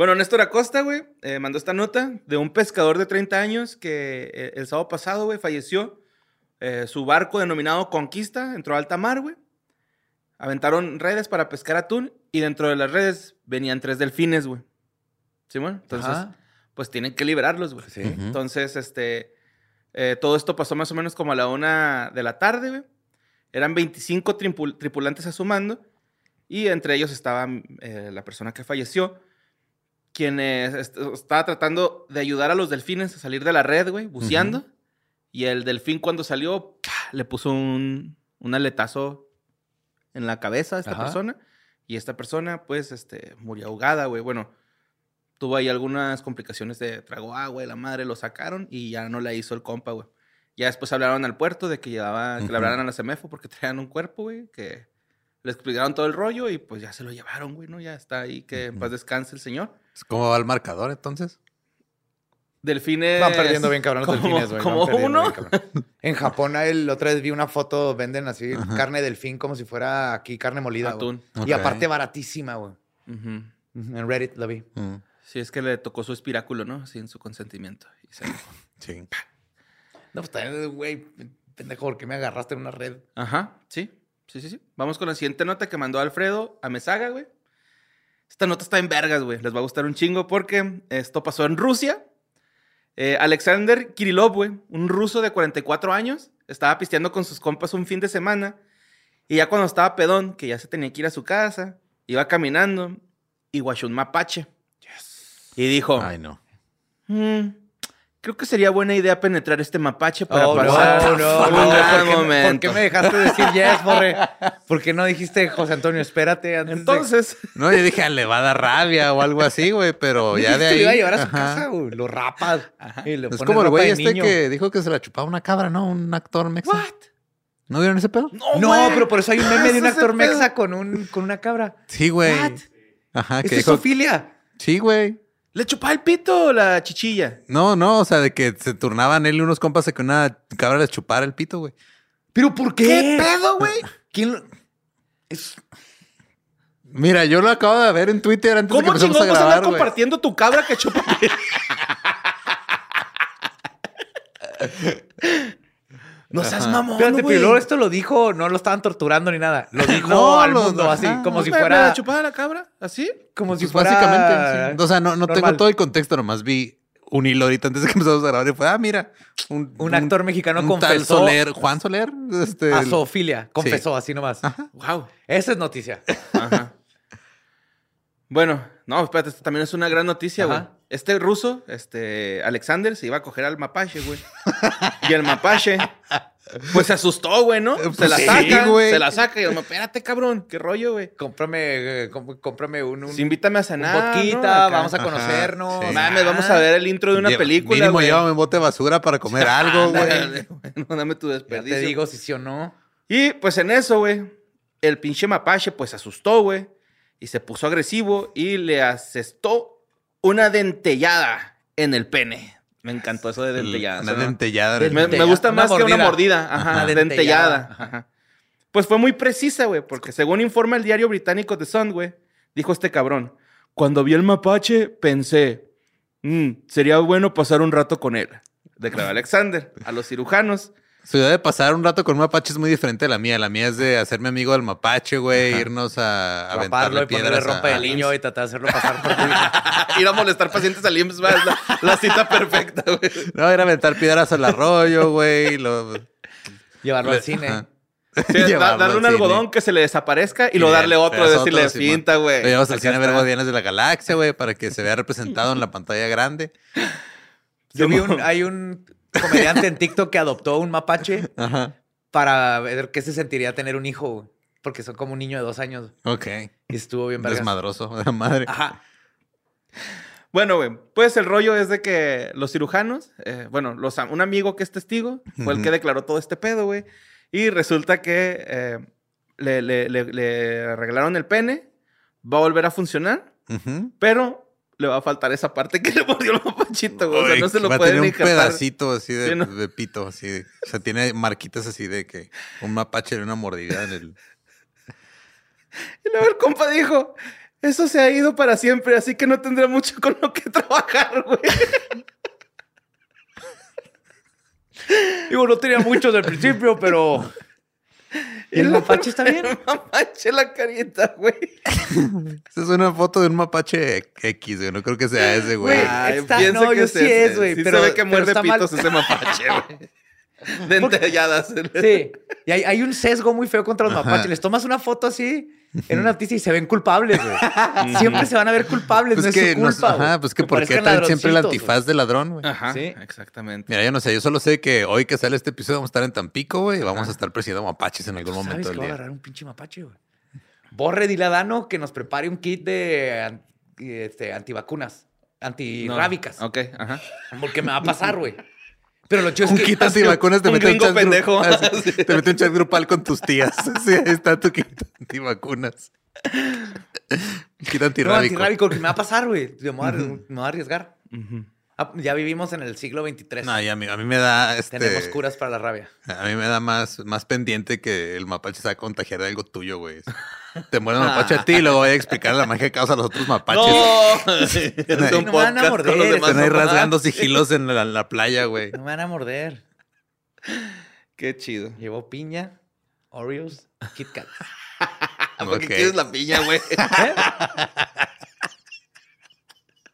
Bueno, Néstor Acosta, güey, eh, mandó esta nota de un pescador de 30 años que eh, el sábado pasado, güey, falleció. Eh, su barco denominado Conquista entró a alta mar, güey. Aventaron redes para pescar atún y dentro de las redes venían tres delfines, güey. ¿Sí, bueno? Entonces, Ajá. pues tienen que liberarlos, güey. Sí. Entonces, este, eh, todo esto pasó más o menos como a la una de la tarde, güey. Eran 25 tripul- tripulantes a su mando y entre ellos estaba eh, la persona que falleció, quien eh, est- estaba tratando de ayudar a los delfines a salir de la red, güey, buceando. Y el delfín cuando salió, ¡pah! le puso un, un aletazo en la cabeza a esta Ajá. persona. Y esta persona, pues, este, murió ahogada, güey. Bueno, tuvo ahí algunas complicaciones de trago agua y la madre lo sacaron y ya no la hizo el compa, güey. Ya después hablaron al puerto de que llevaba, que Ujú. le hablaran a la CEMEFO porque traían un cuerpo, güey, que le explicaron todo el rollo y pues ya se lo llevaron, güey, ¿no? Ya está ahí, que en paz descanse el señor. ¿Cómo va el marcador entonces? Delfines. Van perdiendo bien cabrón los como- delfines, güey. Como uno. bien. En Japón, el otra vez vi una foto, venden así Ajá. carne de delfín como si fuera aquí carne molida. Atún. Y Ok. aparte baratísima, güey. En Reddit lo vi. Mm, Sí, es que le tocó su espiráculo, ¿no? Sin su consentimiento. Y se- sí. No, pues también, güey, pendejo, ¿por qué me agarraste en una red? Ajá, sí. Sí, sí, sí. Vamos con la siguiente nota que mandó Alfredo a Mesaga, güey. Esta nota está en vergas, güey. Les va a gustar un chingo porque esto pasó en Rusia. Eh, Alexander Kirillov, güey, un ruso de 44 años, estaba pisteando con sus compas un fin de semana. Y ya cuando estaba pedón, que ya se tenía que ir a su casa, iba caminando y guachó un mapache. Y dijo, Ay, no. "Mm, creo que sería buena idea penetrar este mapache para Oh, pasar no, un no, no. gran ¿Por qué, momento. ¿Por qué me dejaste decir yes, borre? ¿Por qué no dijiste, José Antonio, espérate antes de- Entonces, No, yo dije, "Ah, le va a dar rabia o algo así, güey, pero ya de ahí. Lo iba a llevar a su ajá. casa, güey. Lo rapas. Y le Es como el güey este niño. que dijo que se la chupaba una cabra, ¿no? Un actor mexa. ¿what? ¿No vieron ese pedo? No, pero por eso hay un meme de un actor mexa con, un, con una cabra. Sí, güey. What? Ajá, que es dijo. Sofía. Sí, güey. ¿Le chupaba el pito la chichilla? No, no, o sea, de que se turnaban él y unos compas de que una cabra les chupara el pito, güey. ¿Pero por qué? ¿Qué pedo, güey? ¿Quién lo- Es... Mira, yo lo acabo de ver en Twitter antes de que ¿Cómo empezamos chingón a vas a andar grabar, güey. compartiendo tu cabra que chupa? no seas mamón, Espérate, güey. pero luego esto lo dijo, no lo estaban torturando ni nada. Lo dijo No, al lo- mundo así, ajá. como si ¿Me- ¿Me fuera... la chupaba la cabra? ¿Así? Como si Pues fuera... básicamente, sí. O sea, no, no tengo todo el contexto, nomás vi un hilo ahorita antes de que empezamos a grabar y fue, ah, mira, un, Un actor mexicano un tal confesó- Soler, Juan Soler, este, A zoofilia. Confesó así nomás. Wow. Esa es noticia. Ajá. Bueno, no, espérate, esto también es una gran noticia, güey. Este ruso, este Alexander, se iba a coger al mapache, güey. y el mapache, pues se asustó, güey, ¿no? Se la sí, saca, güey. se la saca y yo, espérate, cabrón, qué rollo, güey. Cómprame, eh, cómprame un... un Sí, invítame a un cenar. ¿no? Acá. vamos a conocernos. sí. Mames, vamos a ver el intro de una Lleva- película, Mínimo güey. llévame un bote de basura para comer algo, güey. No dame tu Ya desperdicio. te digo si sí o no. Y pues en eso, güey, el pinche mapache pues se asustó, güey, y se puso agresivo y le asestó una dentellada en el pene. Me encantó eso de dentellada. Una dentellada. en el Me, pene. me gusta Una más que una mordida. mordida. Ajá, Ajá. dentellada. Dentellada. Ajá. Pues fue muy precisa, güey, porque según informa el diario británico The Sun, güey, dijo este cabrón, cuando vi el mapache pensé, "Mm, sería bueno pasar un rato con él. Declaró Alexander a los cirujanos. Su idea de pasar un rato con un mapache es muy diferente a la mía. La mía es de hacerme amigo del mapache, güey, irnos a Raparlo aventarle y ponerle piedras. ropa a- de niño y tratar de hacerlo pasar por tu hija. Ir a molestar pacientes al IMSS, es la, la cita perfecta, güey. No, ir a aventar piedras al arroyo, güey. lo- Llevarlo al cine. Ajá. Sí, da- Llevarlo darle un cine. algodón que se le desaparezca y luego Bien, darle otro, decirle otro, Simón. cinta, güey. Lo llevamos al cine a ver. Guardianes de la Galaxia, güey, para que se vea representado en la pantalla grande. Yo vi un, hay un comediante en TikTok que adoptó un mapache Ajá. para ver qué se sentiría tener un hijo. Porque son como un niño de dos años. Ok. Y estuvo bien vergas. Desmadroso de la madre. Ajá. Bueno, güey, pues el rollo es de que los cirujanos, eh, bueno, los, un amigo que es testigo fue el que declaró todo este pedo, güey. Y resulta que eh, le, le- le- le arreglaron el pene, va a volver a funcionar, pero le va a faltar esa parte que le mordió el mapachito, güey. O sea, no se lo va a pueden tener un pedacito así de, Sí, ¿no? de pito, así. de- o sea, tiene marquitas así de que un mapache le una mordida en el... Y luego el compa dijo, eso se ha ido para siempre, así que no tendrá mucho con lo que trabajar, güey. Digo, no tenía muchos al principio, pero. ¿Y el mapache está bien? El mapache la carita, güey. Esa es una foto de un mapache X, güey. No creo que sea ese, güey. Está- pienso no, que yo sí es, güey, Sí pero- se ve que muerde mal. pitos ese mapache, güey. Dentelladas. Sí. Y hay, hay un sesgo muy feo contra los Ajá. mapaches. Les tomas una foto así en una noticia y se ven culpables, güey. Siempre se van a ver culpables, Pues no que, es su nos- culpa. güey. ajá, pues que Que ¿por qué parezcan traen siempre el antifaz de ladrón, güey? Ajá, Sí. exactamente. Mira, yo no sé, yo solo sé que hoy que sale este episodio vamos a estar en Tampico, güey, y vamos a estar persiguiendo mapaches en algún ¿Sabes momento que del va a día. agarrar un pinche mapache, güey? Borre, dile a Dano que nos prepare un kit de este, antivacunas, No. antirrábicas. Ok, ajá. Porque me va a pasar, güey. Pero lo chido es Un que... kit antivacunas te un mete un chat gru- pendejo. Ah, sí, Te mete un chat grupal con tus tías. Sí, ahí está tu kit antivacunas. Un kit No, antirrábico. antirrábico, que me va a pasar, güey. Me voy a, me voy a arriesgar. Ah, ya vivimos en el siglo XXIII. No, y a mí, a mí me da este, Tenemos curas para la rabia. A mí me da más, más pendiente que el mapache se va a contagiar de algo tuyo, güey. Te muere el mapache a ti y luego voy a explicar la magia que causa a los otros mapaches. No, es un no me van a morder, los demás Están ahí no, rasgando sigilos en la, playa, güey. No me van a morder. Qué chido. Llevó piña, Oreos, Kit Kat. ¿Para qué quieres la piña, güey?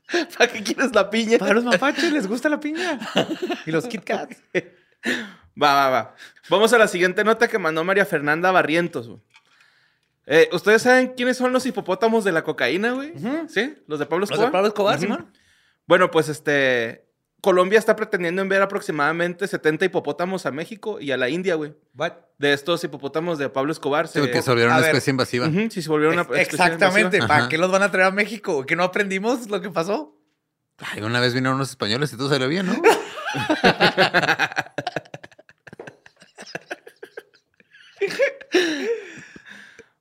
¿Para qué quieres la piña? Para los mapaches les gusta la piña. Y los Kit Kats. Va, va, va. Vamos a la siguiente nota que mandó María Fernanda Barrientos. güey. Eh, ¿Ustedes saben quiénes son los hipopótamos de la cocaína, güey? ¿Sí? ¿Los de Pablo Los Escobar? de Pablo Escobar, Ujú. Simón. Bueno, pues este... Colombia está pretendiendo enviar aproximadamente 70 hipopótamos a México y a la India, güey. What? De estos hipopótamos de Pablo Escobar. Sí, que se volvieron a una ver. especie invasiva. Sí, se volvieron una especie Exactamente. invasiva. ¿Para Ajá. qué los van a traer a México? ¿Que no aprendimos lo que pasó? Ay, una vez vinieron unos españoles y todo salió bien, ¿no?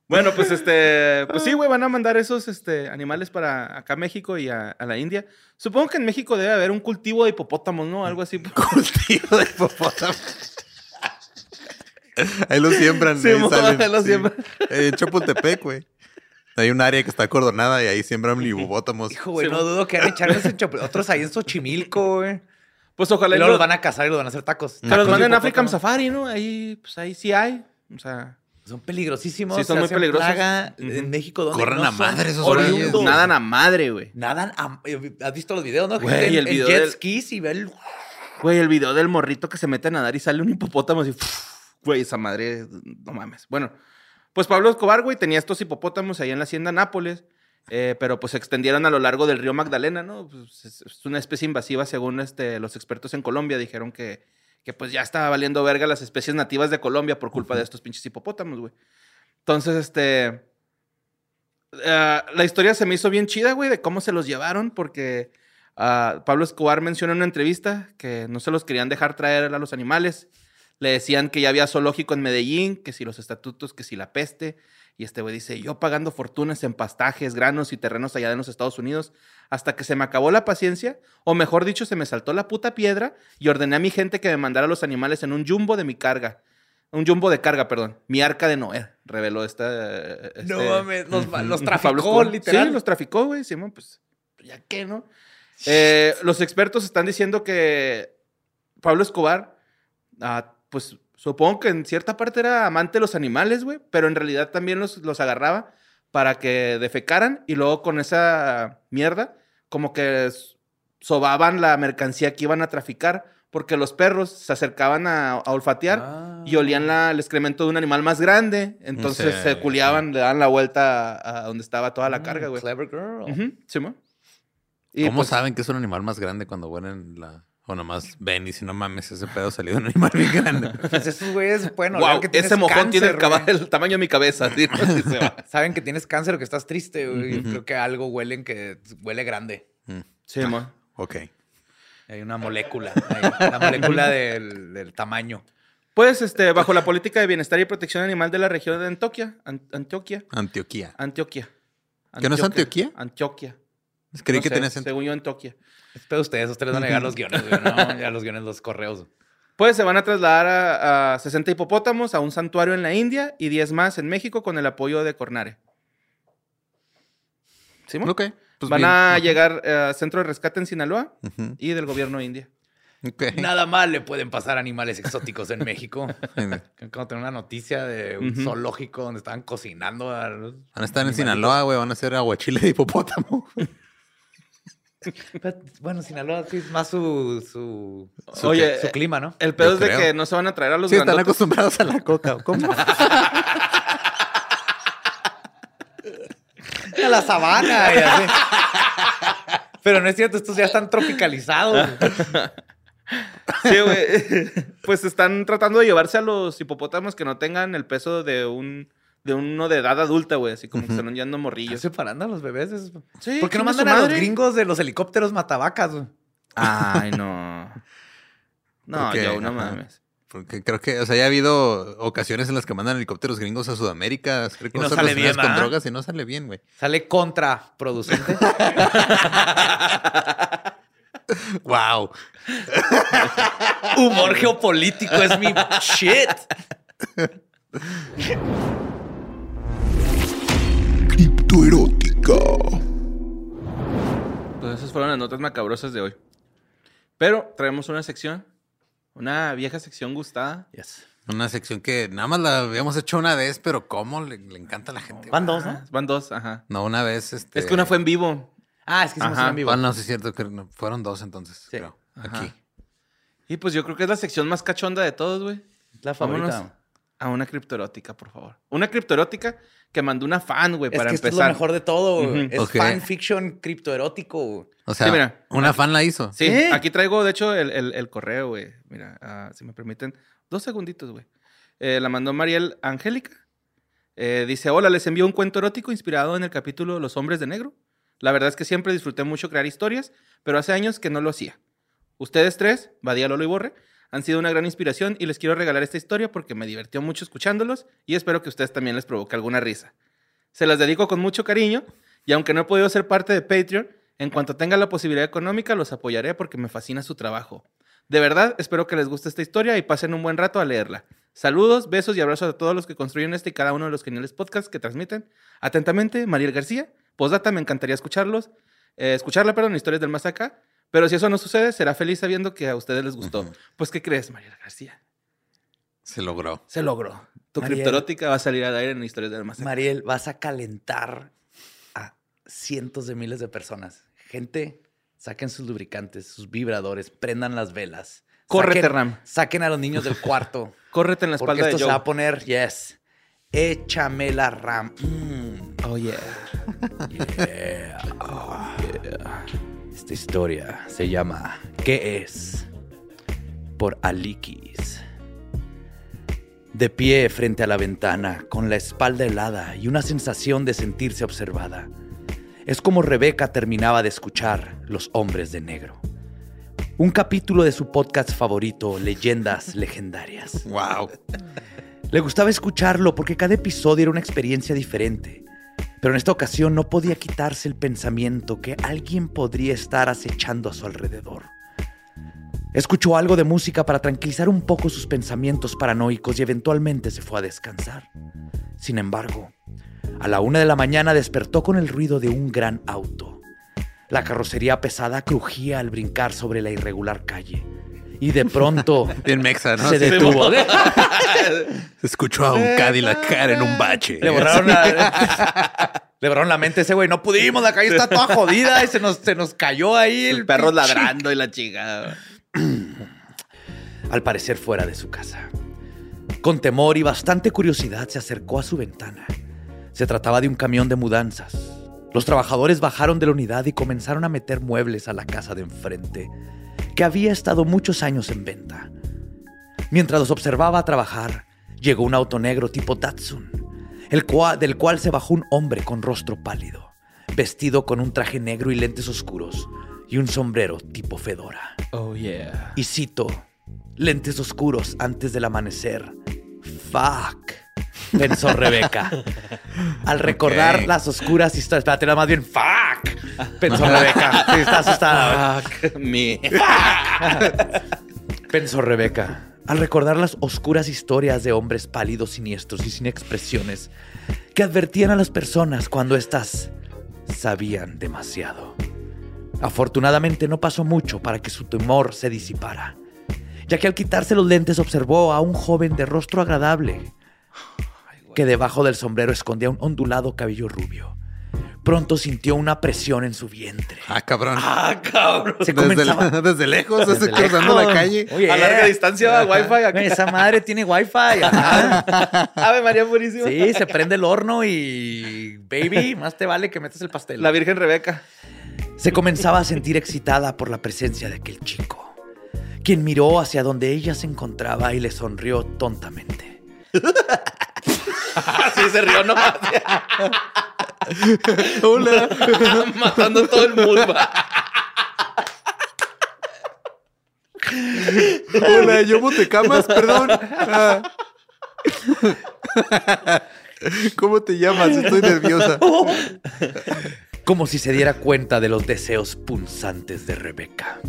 Bueno, pues este, pues sí, güey, van a mandar esos este, animales para acá a México y a, a la India. Supongo que en México debe haber un cultivo de hipopótamos, ¿no? Algo así. Cultivo de hipopótamo. Ahí lo siembran. Sí, ahí mo, salen, ahí lo sí. siembran. Eh, En Chapultepec, güey. Hay un área que está acordonada y ahí siembran hipopótamos. Hijo, güey, Sí, no dudo que en Chapul- otros ahí en Xochimilco, güey. Pues ojalá Y luego los los, van a cazar y los van a hacer tacos. que los Tacos de manden a African. Safari, ¿no? Ahí, pues ahí sí hay. O sea, Son peligrosísimos. Sí, son muy peligrosos. plaga. En México, donde Corren no a madre esos oriundos. nadan a madre, güey. Nadan a- ¿Has visto los videos, no? Güey, el en video jet del- skis y ve el... Güey, el video del morrito que se mete a nadar y sale un hipopótamo así. Güey, esa madre, no mames. Bueno, pues Pablo Escobar, güey, tenía estos hipopótamos ahí en la hacienda Nápoles, eh, pero pues se extendieron a lo largo del río Magdalena, ¿no? Pues, es, es una especie invasiva según este, los expertos en Colombia. Dijeron que, que pues ya estaba valiendo verga las especies nativas de Colombia por culpa de estos pinches hipopótamos, güey. Entonces, este... eh, la historia se me hizo bien chida, güey, de cómo se los llevaron, porque ah, Pablo Escobar menciona en una entrevista que no se los querían dejar traer a los animales. Le decían que ya había zoológico en Medellín, que si los estatutos, que si la peste. Y este güey dice, yo pagando fortunas en pastajes, granos y terrenos allá en los Estados Unidos, hasta que se me acabó la paciencia, o mejor dicho, se me saltó la puta piedra y ordené a mi gente que me mandara los animales en un jumbo de mi carga. Un jumbo de carga, perdón. Mi arca de Noé, reveló esta... este- No mames, los, traficó, literal. Sí, los traficó, güey. Simón, pues, ya qué, ¿no? Eh, los expertos están diciendo que Pablo Escobar, ah, pues supongo que en cierta parte era amante de los animales, güey, pero en realidad también los, los agarraba para que defecaran y luego con esa mierda, como que sobaban la mercancía que iban a traficar, porque los perros se acercaban a, a olfatear Ah. y olían la- el excremento de un animal más grande, entonces Sí, se culiaban, le daban la vuelta a, a donde estaba toda la carga, güey. Mm, Clever girl. Simón. Y ¿Cómo pues, saben que es un animal más grande cuando huelen la... O nomás ven y si no mames, ese pedo salió de un animal bien grande. Pues esos güeyes pueden Wow, que tienes ese mojón tiene el, caba- tamaño de mi cabeza. ¿sí? Así se va. Saben que tienes cáncer o que estás triste, güey. Creo que algo huelen que huele grande. Mm, Simón. ok. Hay una molécula. ahí, la molécula del, del tamaño. Pues, este, bajo la política de bienestar y protección animal de la región de Antioquia. An- Antioquia. Antioquía. Antioquia. ¿Que no es Antioquia? Antioquia. Creí No que sé. Según yo, Antioquia. Espero ustedes, ustedes van a llegar los guiones, güey. No, ya los guiones, los correos. Pues se van a trasladar a, a 60 hipopótamos a un santuario en la India y 10 más en México con el apoyo de Cornare. ¿Simón? Ok. pues Van bien. a llegar eh, a centro de rescate en Sinaloa y del gobierno india. Ok. Nada mal le pueden pasar a animales exóticos en México. Como tener una noticia de un zoológico donde estaban cocinando a los Van a estar en. Sinaloa, güey. Van a hacer aguachile de hipopótamo. Pero, Bueno, Sinaloa sí es más su, su, su, Oye, su clima, ¿no? El pedo Yo es de que no se van a traer a los Sí, están acostumbrados a la coca. ¿Cómo? A la sabana y así. Pero no es cierto, estos ya están tropicalizados. Sí, güey. Pues están tratando de llevarse a los hipopótamos que no tengan el peso de un de uno de edad adulta, güey. Así como que están yendo Están morrillos. separando a los bebés. es- Sí, ¿Por qué no mandan a los gringos de los helicópteros matabacas? güey? Ay, no. No, yo no mames. Porque creo que, o sea, ya ha habido ocasiones en las que mandan helicópteros gringos a Sudamérica. Creo que Y no sale sale bien, con ¿verdad? drogas y no sale bien, güey. Sale contraproducente. Wow. Humor geopolítico es mi shit. Criptoerótica. Pues esas fueron las notas macabrosas de hoy. Pero traemos una sección Una vieja sección gustada. Yes. Una sección que nada más la habíamos hecho una vez, pero cómo le, le encanta a la gente. Van dos, ¿no? Ah, Van dos, ajá. No, una vez. Este... Es que una fue en vivo. Ah, es que hicimos Ajá. una en vivo. Ah, no, sí es cierto que fueron dos entonces. Sí. creo. Ajá. Aquí. Y pues yo creo que es la sección más cachonda de todos, güey. La favorita. Vámonos a una criptoerótica, por favor. Una criptoerótica que mandó una fan, güey, Es para que esto es empezar. lo mejor de todo. güey. Ujú. Es Ok. fanfiction criptoerótico. güey. O sea, Sí, mira. una fan la hizo. Sí, ¿Eh? aquí traigo, de hecho, el, el- el correo, güey. Mira, ah, si me permiten, dos segunditos, güey. Eh, la mandó Mariel Angélica. Eh, dice, hola, les envío un cuento erótico inspirado en el capítulo Los hombres de negro. La verdad es que siempre disfruté mucho crear historias, pero hace años que no lo hacía. Ustedes tres, Badía, Lolo y Borre, han sido una gran inspiración y les quiero regalar esta historia porque me divirtió mucho escuchándolos y espero que a ustedes también les provoque alguna risa. Se las dedico con mucho cariño y aunque no he podido ser parte de Patreon, en cuanto tenga la posibilidad económica los apoyaré porque me fascina su trabajo. De verdad, espero que les guste esta historia y pasen un buen rato a leerla. Saludos, besos y abrazos a todos los que construyen este y cada uno de los geniales podcasts que transmiten. Atentamente, Mariel García. Postdata, me encantaría escucharlos. eh, escucharla, perdón, historias del más acá. Pero si eso no sucede, será feliz sabiendo que a ustedes les gustó. Pues, ¿qué crees, Mariel García? Se logró. Se logró. Tu Mariel. criptorótica va a salir al aire en historias del más acá. Mariel, vas a calentar a cientos de miles de personas. Gente, saquen sus lubricantes, sus vibradores, prendan las velas. Córrete, Saquen- Ram. Saquen a los niños del cuarto. Córrete en la porque espalda esto de se va a poner, yes. Échame la Ram. Mm. Oh, yeah. Yeah. Oh, yeah. Esta historia se llama ¿Qué es? Por Alikis. De pie frente a la ventana, con la espalda helada y una sensación de sentirse observada. Es como Rebeca terminaba de escuchar Los Hombres de Negro. Un capítulo de su podcast favorito, Leyendas Legendarias. Wow. Le gustaba escucharlo porque cada episodio era una experiencia diferente. Pero en esta ocasión no podía quitarse el pensamiento que alguien podría estar acechando a su alrededor. Escuchó algo de música para tranquilizar un poco sus pensamientos paranoicos y eventualmente se fue a descansar. Sin embargo, a la una de la mañana despertó con el ruido de un gran auto. La carrocería pesada crujía al brincar sobre la irregular calle. Y de pronto Bien mexa, ¿no? se detuvo. Se escuchó a un Cadillac en un bache. Le borraron la, le borraron la mente a ese güey. No pudimos, la calle está toda jodida y se nos, se nos cayó ahí el El perro pinche- ladrando y la chica. Al parecer fuera de su casa. Con temor y bastante curiosidad se acercó a su ventana. Se trataba de un camión de mudanzas. Los trabajadores bajaron de la unidad y comenzaron a meter muebles a la casa de enfrente, que había estado muchos años en venta. Mientras los observaba trabajar, llegó un auto negro tipo Datsun, el cual, del cual se bajó un hombre con rostro pálido, vestido con un traje negro y lentes oscuros y un sombrero tipo fedora. Oh, yeah. Y cito, lentes oscuros antes del amanecer. Fuck. Pensó Rebeca. Al recordar las oscuras historias. Espérate, más bien fuck. Pensó Rebeca. Sí, está asustada. Fuck me. Pensó Rebeca. Al recordar las oscuras historias de hombres pálidos, siniestros y sin expresiones que advertían a las personas cuando éstas sabían demasiado. Afortunadamente no pasó mucho para que su temor se disipara, ya que al quitarse los lentes observó a un joven de rostro agradable que debajo del sombrero escondía un ondulado cabello rubio. Pronto sintió una presión en su vientre. Ah, cabrón. ¡Ah, cabrón! Se desde, lejos, Desde cruzando lejos. la calle. Oye, A larga distancia, wifi. acá. Esa madre tiene wifi. ajá. Ave María Purísima. Sí, se prende el horno y baby, más te vale que metas el pastel. La Virgen Rebeca. Se comenzaba a sentir excitada por la presencia de aquel chico, quien miró hacia donde ella se encontraba y le sonrió tontamente. Así se rió nomás. Hola. Matando todo el mundo. Hola, yo Montecamas, perdón. Ah. ¿Cómo te llamas? Estoy nerviosa. como si se diera cuenta de los deseos punzantes de Rebeca.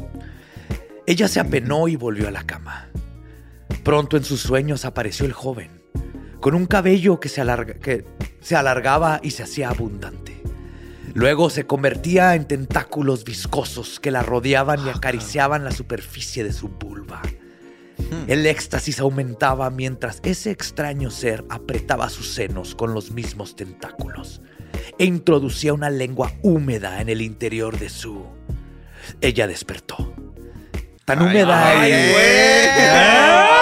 Ella se apenó y volvió a la cama. Pronto en sus sueños apareció el joven, con un cabello que se, alarga- que se alargaba y se hacía abundante. Luego se convertía en tentáculos viscosos que la rodeaban y acariciaban la superficie de su vulva. El éxtasis aumentaba mientras ese extraño ser apretaba sus senos con los mismos tentáculos e introducía una lengua húmeda en el interior de su... Ella despertó. Tan húmeda ay, y- güey.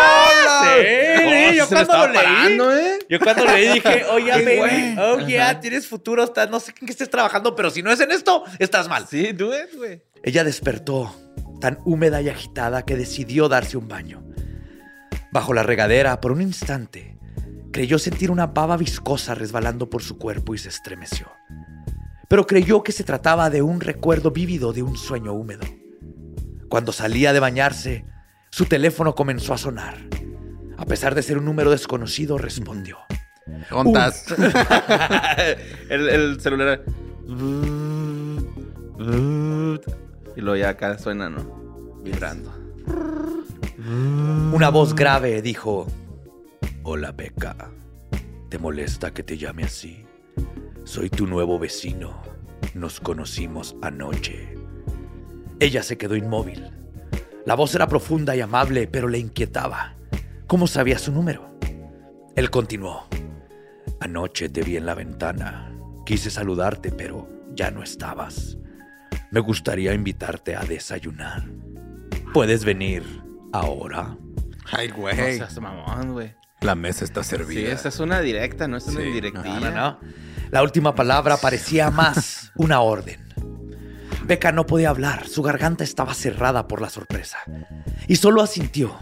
Yo se cuando estaba lo leí, parando, ¿eh? yo cuando leí dije, oye, baby, oh yeah, tienes futuro, estás, no sé en qué estés trabajando, pero si no es en esto, estás mal. Sí, do it, güey. Ella despertó, tan húmeda y agitada que decidió darse un baño. Bajo la regadera, por un instante, creyó sentir una baba viscosa resbalando por su cuerpo y se estremeció. Pero creyó que se trataba de un recuerdo vívido de un sueño húmedo. Cuando salía de bañarse, su teléfono comenzó a sonar. A pesar de ser un número desconocido, respondió. ¿Ontas? el, el celular. Y luego ya acá suena, ¿no? Vibrando. Una voz grave dijo, Hola Beca, ¿te molesta que te llame así? Soy tu nuevo vecino. Nos conocimos anoche. Ella se quedó inmóvil. La voz era profunda y amable, pero le inquietaba. ¿Cómo sabía su número? Él continuó. Anoche te vi en la ventana. Quise saludarte, pero ya no estabas. Me gustaría invitarte a desayunar. ¿Puedes venir ahora? Ay, No güey. seas mamón, güey. La mesa está Sí, servida. esa es una directa, no es una Sí. indirectilla. No, no, no. La última palabra parecía más una orden. Beca no podía hablar, su garganta estaba cerrada por la sorpresa. Y solo asintió.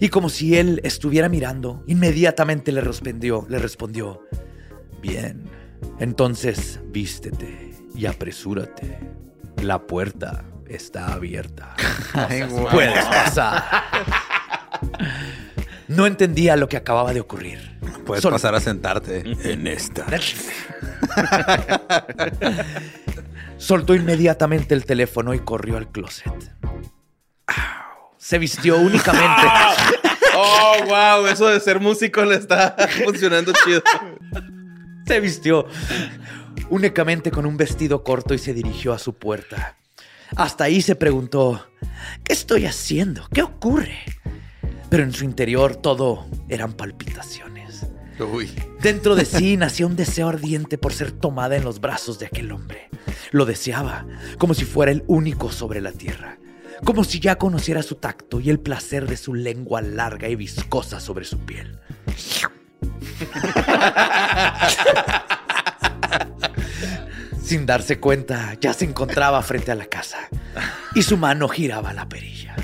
Y como si él estuviera mirando, inmediatamente le respondió, le respondió, bien, entonces vístete y apresúrate. La puerta está abierta. Ay. Puedes pasar. No entendía lo que acababa de ocurrir. Puedes Solo- pasar a sentarte en esta. Soltó inmediatamente el teléfono y corrió al closet. Se vistió únicamente. Oh, wow, eso de ser músico le está funcionando chido. se vistió únicamente con un vestido corto y se dirigió a su puerta. Hasta ahí se preguntó, ¿qué estoy haciendo? ¿Qué ocurre? Pero en su interior todo eran palpitaciones. Uy. Dentro de sí nacía un deseo ardiente por ser tomada en los brazos de aquel hombre. Lo deseaba, como si fuera el único sobre la tierra. Como si ya conociera su tacto y el placer de su lengua larga y viscosa sobre su piel. Sin darse cuenta, ya se encontraba frente a la casa y su mano giraba la perilla.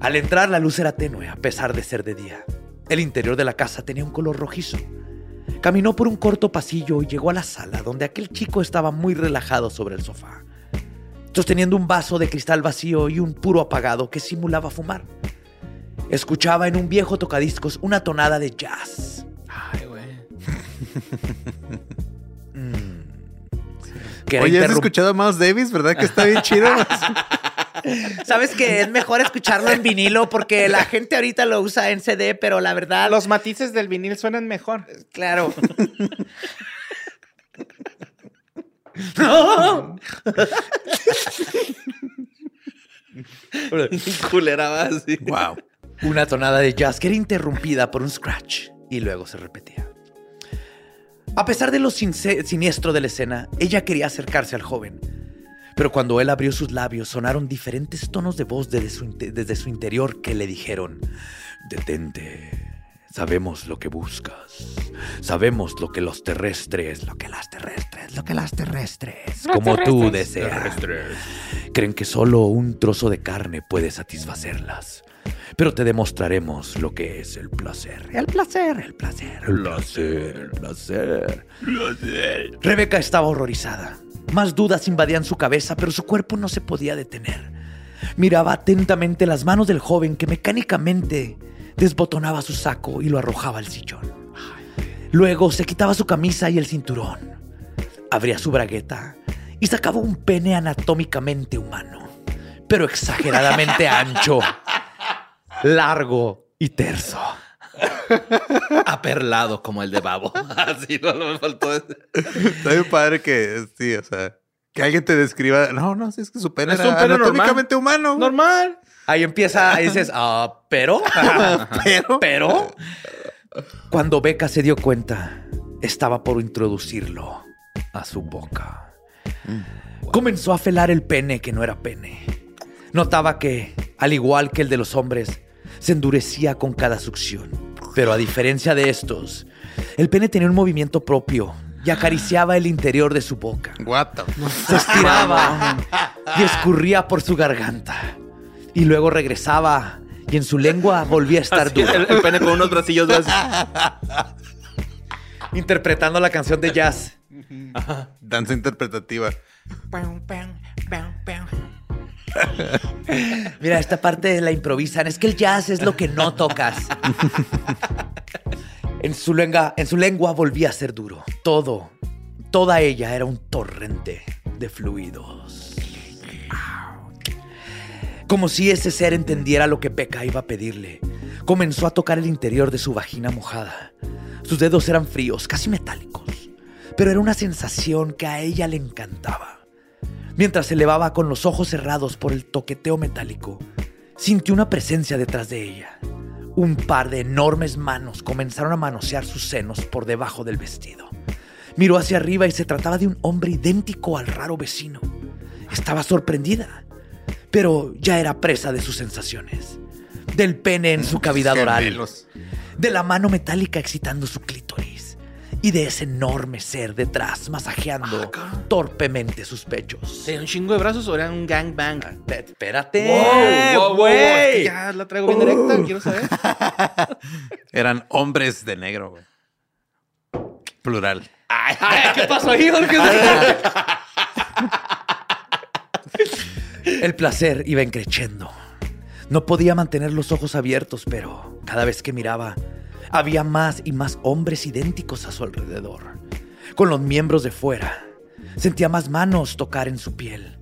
Al entrar, la luz era tenue, a pesar de ser de día. El interior de la casa tenía un color rojizo. Caminó por un corto pasillo y llegó a la sala, donde aquel chico estaba muy relajado sobre el sofá, sosteniendo un vaso de cristal vacío y un puro apagado que simulaba fumar. Escuchaba en un viejo tocadiscos una tonada de jazz. Ay, güey. Era Oye, ¿has escuchado a Miles Davis? ¿Verdad que está bien chido? Sabes que es mejor escucharlo en vinilo porque la gente ahorita lo usa en CD, pero la verdad, Los matices del vinil suenan mejor. claro. Culeraba así. wow. Una tonada de jazz que era interrumpida por un scratch y luego se repetía. A pesar de lo siniestro de la escena, ella quería acercarse al joven. Pero cuando él abrió sus labios, sonaron diferentes tonos de voz desde su, desde su interior que le dijeron, detente, sabemos lo que buscas, sabemos lo que los terrestres, lo que las terrestres, lo que las terrestres, como tú deseas. Creen que solo un trozo de carne puede satisfacerlas. Pero te demostraremos lo que es el placer. El placer, el placer, el placer, el placer. Rebeca estaba horrorizada. Más dudas invadían su cabeza, pero su cuerpo no se podía detener. Miraba atentamente las manos del joven que mecánicamente desbotonaba su saco y lo arrojaba al sillón. Luego se quitaba su camisa y el cinturón. Abría su bragueta y sacaba un pene anatómicamente humano, pero exageradamente ancho, largo y terso. Aperlado como el de Babo. Así no, no me faltó. Está bien padre que, sí, o sea, que alguien te describa. No, no, sí, es que su pene Es era un pene normal. anatómicamente humano. Normal. Ahí empieza, ahí dices, ah, pero, pero, pero. Cuando Beca se dio cuenta, estaba por introducirlo a su boca. Comenzó a felar el pene que no era pene. Notaba que, al igual que el de los hombres, se endurecía con cada succión. Pero a diferencia de estos, el pene tenía un movimiento propio y acariciaba el interior de su boca. What the Se estiraba y escurría por su garganta. Y luego regresaba y en su lengua volvía a estar duro. el, el pene con unos bracillos. Interpretando la canción de jazz. Danza interpretativa. Mira, esta parte la improvisan. Es que el jazz es lo que no tocas. En su lengua, en su lengua volvía a ser duro. Todo, toda ella era un torrente de fluidos. Como si ese ser entendiera lo que Becca iba a pedirle. Comenzó a tocar el interior de su vagina mojada. Sus dedos eran fríos, casi metálicos. Pero era una sensación que a ella le encantaba. Mientras se elevaba con los ojos cerrados por el toqueteo metálico, sintió una presencia detrás de ella. Un par de enormes manos comenzaron a manosear sus senos por debajo del vestido. Miró hacia arriba y se trataba de un hombre idéntico al raro vecino. Estaba sorprendida, pero ya era presa de sus sensaciones. Del pene en su cavidad oral, de la mano metálica excitando su clítoris y de ese enorme ser detrás masajeando torpemente sus pechos. ¿Tenía un chingo de brazos o era un gangbang? Espérate, Wow, wow, wow, güey. es que ya la traigo bien directa, quiero saber. Eran hombres de negro, güey. Plural. Ay, ¿Qué pasó ahí, Jorge? El placer iba encrechendo. No podía mantener los ojos abiertos, pero cada vez que miraba, había más y más hombres idénticos a su alrededor, con los miembros de fuera. Sentía más manos tocar en su piel.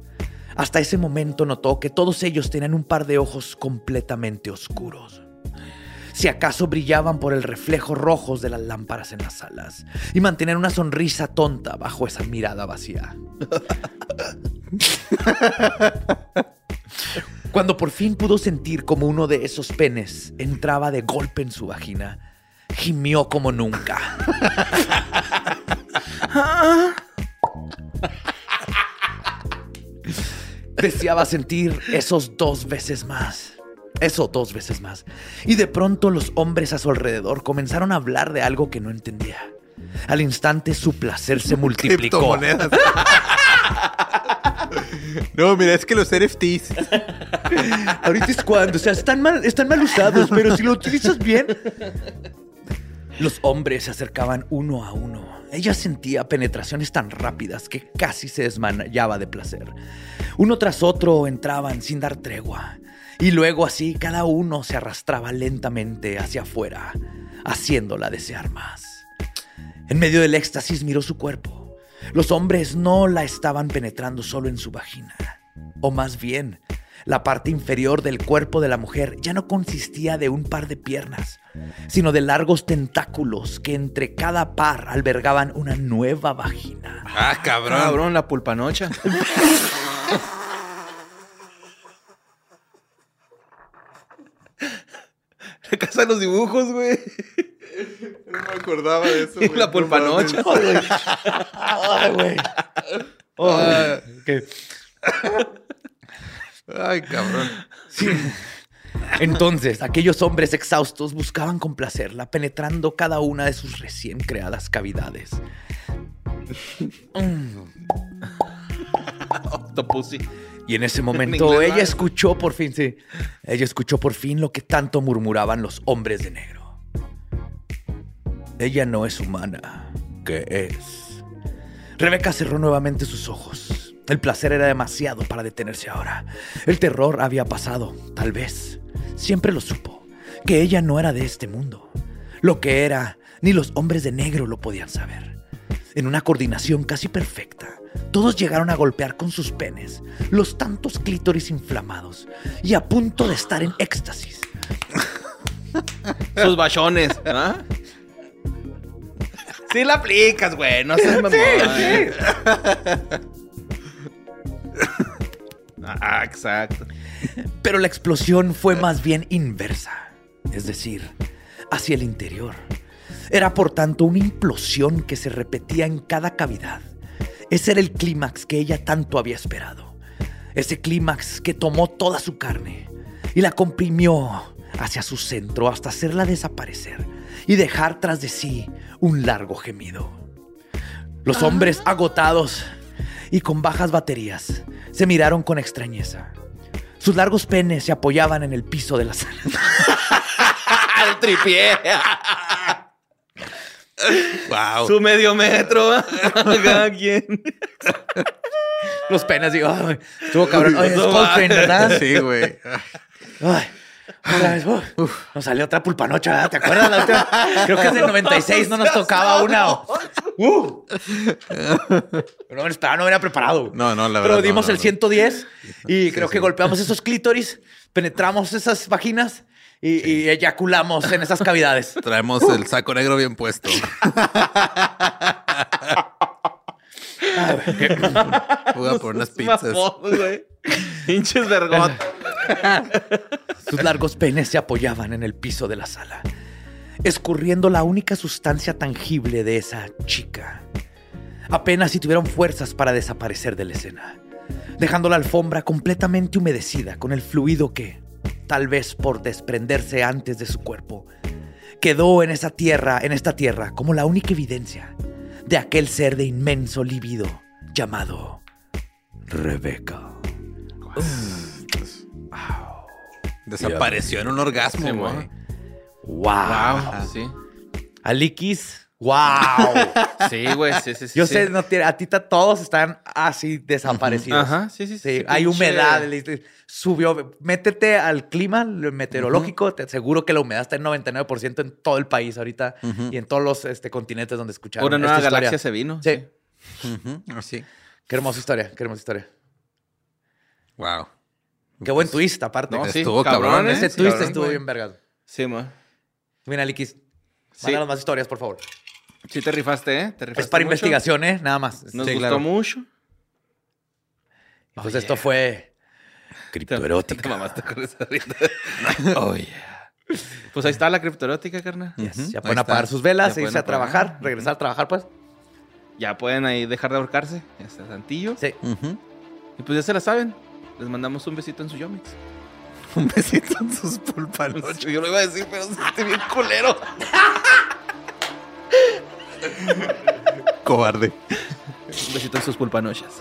Hasta ese momento notó que todos ellos tenían un par de ojos completamente oscuros. Si acaso brillaban por el reflejo rojos de las lámparas en las salas y mantenían una sonrisa tonta bajo esa mirada vacía. Cuando por fin pudo sentir como uno de esos penes entraba de golpe en su vagina, gimió como nunca. Deseaba sentir esos dos veces más. Eso dos veces más. Y de pronto los hombres a su alrededor comenzaron a hablar de algo que no entendía. Al instante su placer se multiplicó. No, mira, es que los NFTs. Ahorita es cuando, o sea, están mal, están mal usados, pero si lo utilizas bien. Los hombres se acercaban uno a uno. Ella sentía penetraciones tan rápidas que casi se desmayaba de placer. Uno tras otro entraban sin dar tregua. Y luego así cada uno se arrastraba lentamente hacia afuera, haciéndola desear más. En medio del éxtasis miró su cuerpo. Los hombres no la estaban penetrando solo en su vagina. O más bien, la parte inferior del cuerpo de la mujer ya no consistía de un par de piernas, sino de largos tentáculos que entre cada par albergaban una nueva vagina. Ah, cabrón. Cabrón, la pulpanocha. La casa de los dibujos, güey. No me acordaba de eso. Y la pulpanocha. Ay, güey. Ay, cabrón. Sí. Entonces, aquellos hombres exhaustos buscaban complacerla, penetrando cada una de sus recién creadas cavidades. Octopussy. Y en ese En momento ella escuchó por fin, sí, ella escuchó por fin lo que tanto murmuraban los hombres de negro. Ella no es humana, ¿qué es? Rebeca cerró nuevamente sus ojos. El placer era demasiado para detenerse ahora. El terror había pasado, tal vez. Siempre lo supo, que ella no era de este mundo. Lo que era, ni los hombres de negro lo podían saber. En una coordinación casi perfecta, todos llegaron a golpear con sus penes los tantos clítoris inflamados y a punto de estar en éxtasis. Sus bachones, ¿ah? Sí la aplicas, güey. No seas mamón. Ah, exacto. Pero la explosión fue más bien inversa, es decir, hacia el interior. Era por tanto una implosión que se repetía en cada cavidad. Ese era el clímax que ella tanto había esperado. Ese clímax que tomó toda su carne y la comprimió hacia su centro hasta hacerla desaparecer y dejar tras de sí un largo gemido. Los hombres agotados y con bajas baterías se miraron con extrañeza. Sus largos penes se apoyaban en el piso de la sala. ¡Al tripié! Wow. Su medio metro. Cada quien. Los penes, digo, estuvo cabrón. Oye, es Coltrane, ¿verdad? Sí, güey. Ay, vez, uf, nos salió otra pulpanocha, ¿verdad? ¿te acuerdas? La última? Creo que es del 96, no nos tocaba una. Uh. Pero no me esperaba, no venía preparado. No, no, la Pero verdad, dimos no, no, el no. 110 y creo sí. que golpeamos esos clítoris, penetramos esas vaginas y, y eyaculamos en esas cavidades. Traemos el saco negro bien puesto. Voy a poner unas pizzas. Pinches vergot. Sus largos penes se apoyaban en el piso de la sala, escurriendo la única sustancia tangible de esa chica. Apenas si tuvieron fuerzas para desaparecer de la escena, dejando la alfombra completamente humedecida con el fluido que, tal vez por desprenderse antes de su cuerpo, quedó en esa tierra, en esta tierra, como la única evidencia de aquel ser de inmenso libido llamado Rebeca. Desapareció en un orgasmo, güey. ¡Wow! Ah, sí. Alikis, ¡wow! Sí, güey. Sí, sí, sí. Yo sí. sé, no tiene, a ti todos están así desaparecidos. Ajá, sí, sí, sí. Sí, hay humedad, subió. Métete al clima meteorológico, te aseguro que la humedad está en 99% en todo el país ahorita y en todos los este, continentes donde escucharon. Una esta nueva historia. galaxia se vino. Sí. Así. Qué hermosa historia, qué hermosa historia. Wow. Qué buen twist, aparte. No, sí, Estuvo cabrón, cabrón, ¿eh? Ese Sí, twist cabrón, estuvo güey. bien vergado. Sí, man. Mira, Alikis, Sí. mándanos más historias, por favor. Sí te rifaste, ¿eh? Te rifaste Es para mucho. investigación, ¿eh? Nada más. Nos Sí, gustó claro. mucho. Pues Oh, esto yeah. fue Te criptoerótica. mamaste con esa ahorita. oh, yeah. Pues ahí está la criptoerótica, carnal. Yes, Ya ahí pueden está. apagar sus velas, Ya irse pueden a trabajar, apagar. regresar a trabajar, pues. Ya pueden ahí dejar de ahorcarse. Ya está tantillo. Sí. Y pues ya se la saben. Les mandamos un besito en su Yomix. Un besito en sus pulpanochos. Yo lo iba a decir, pero sentí bien culero. Cobarde. Un besito en sus pulpanochas.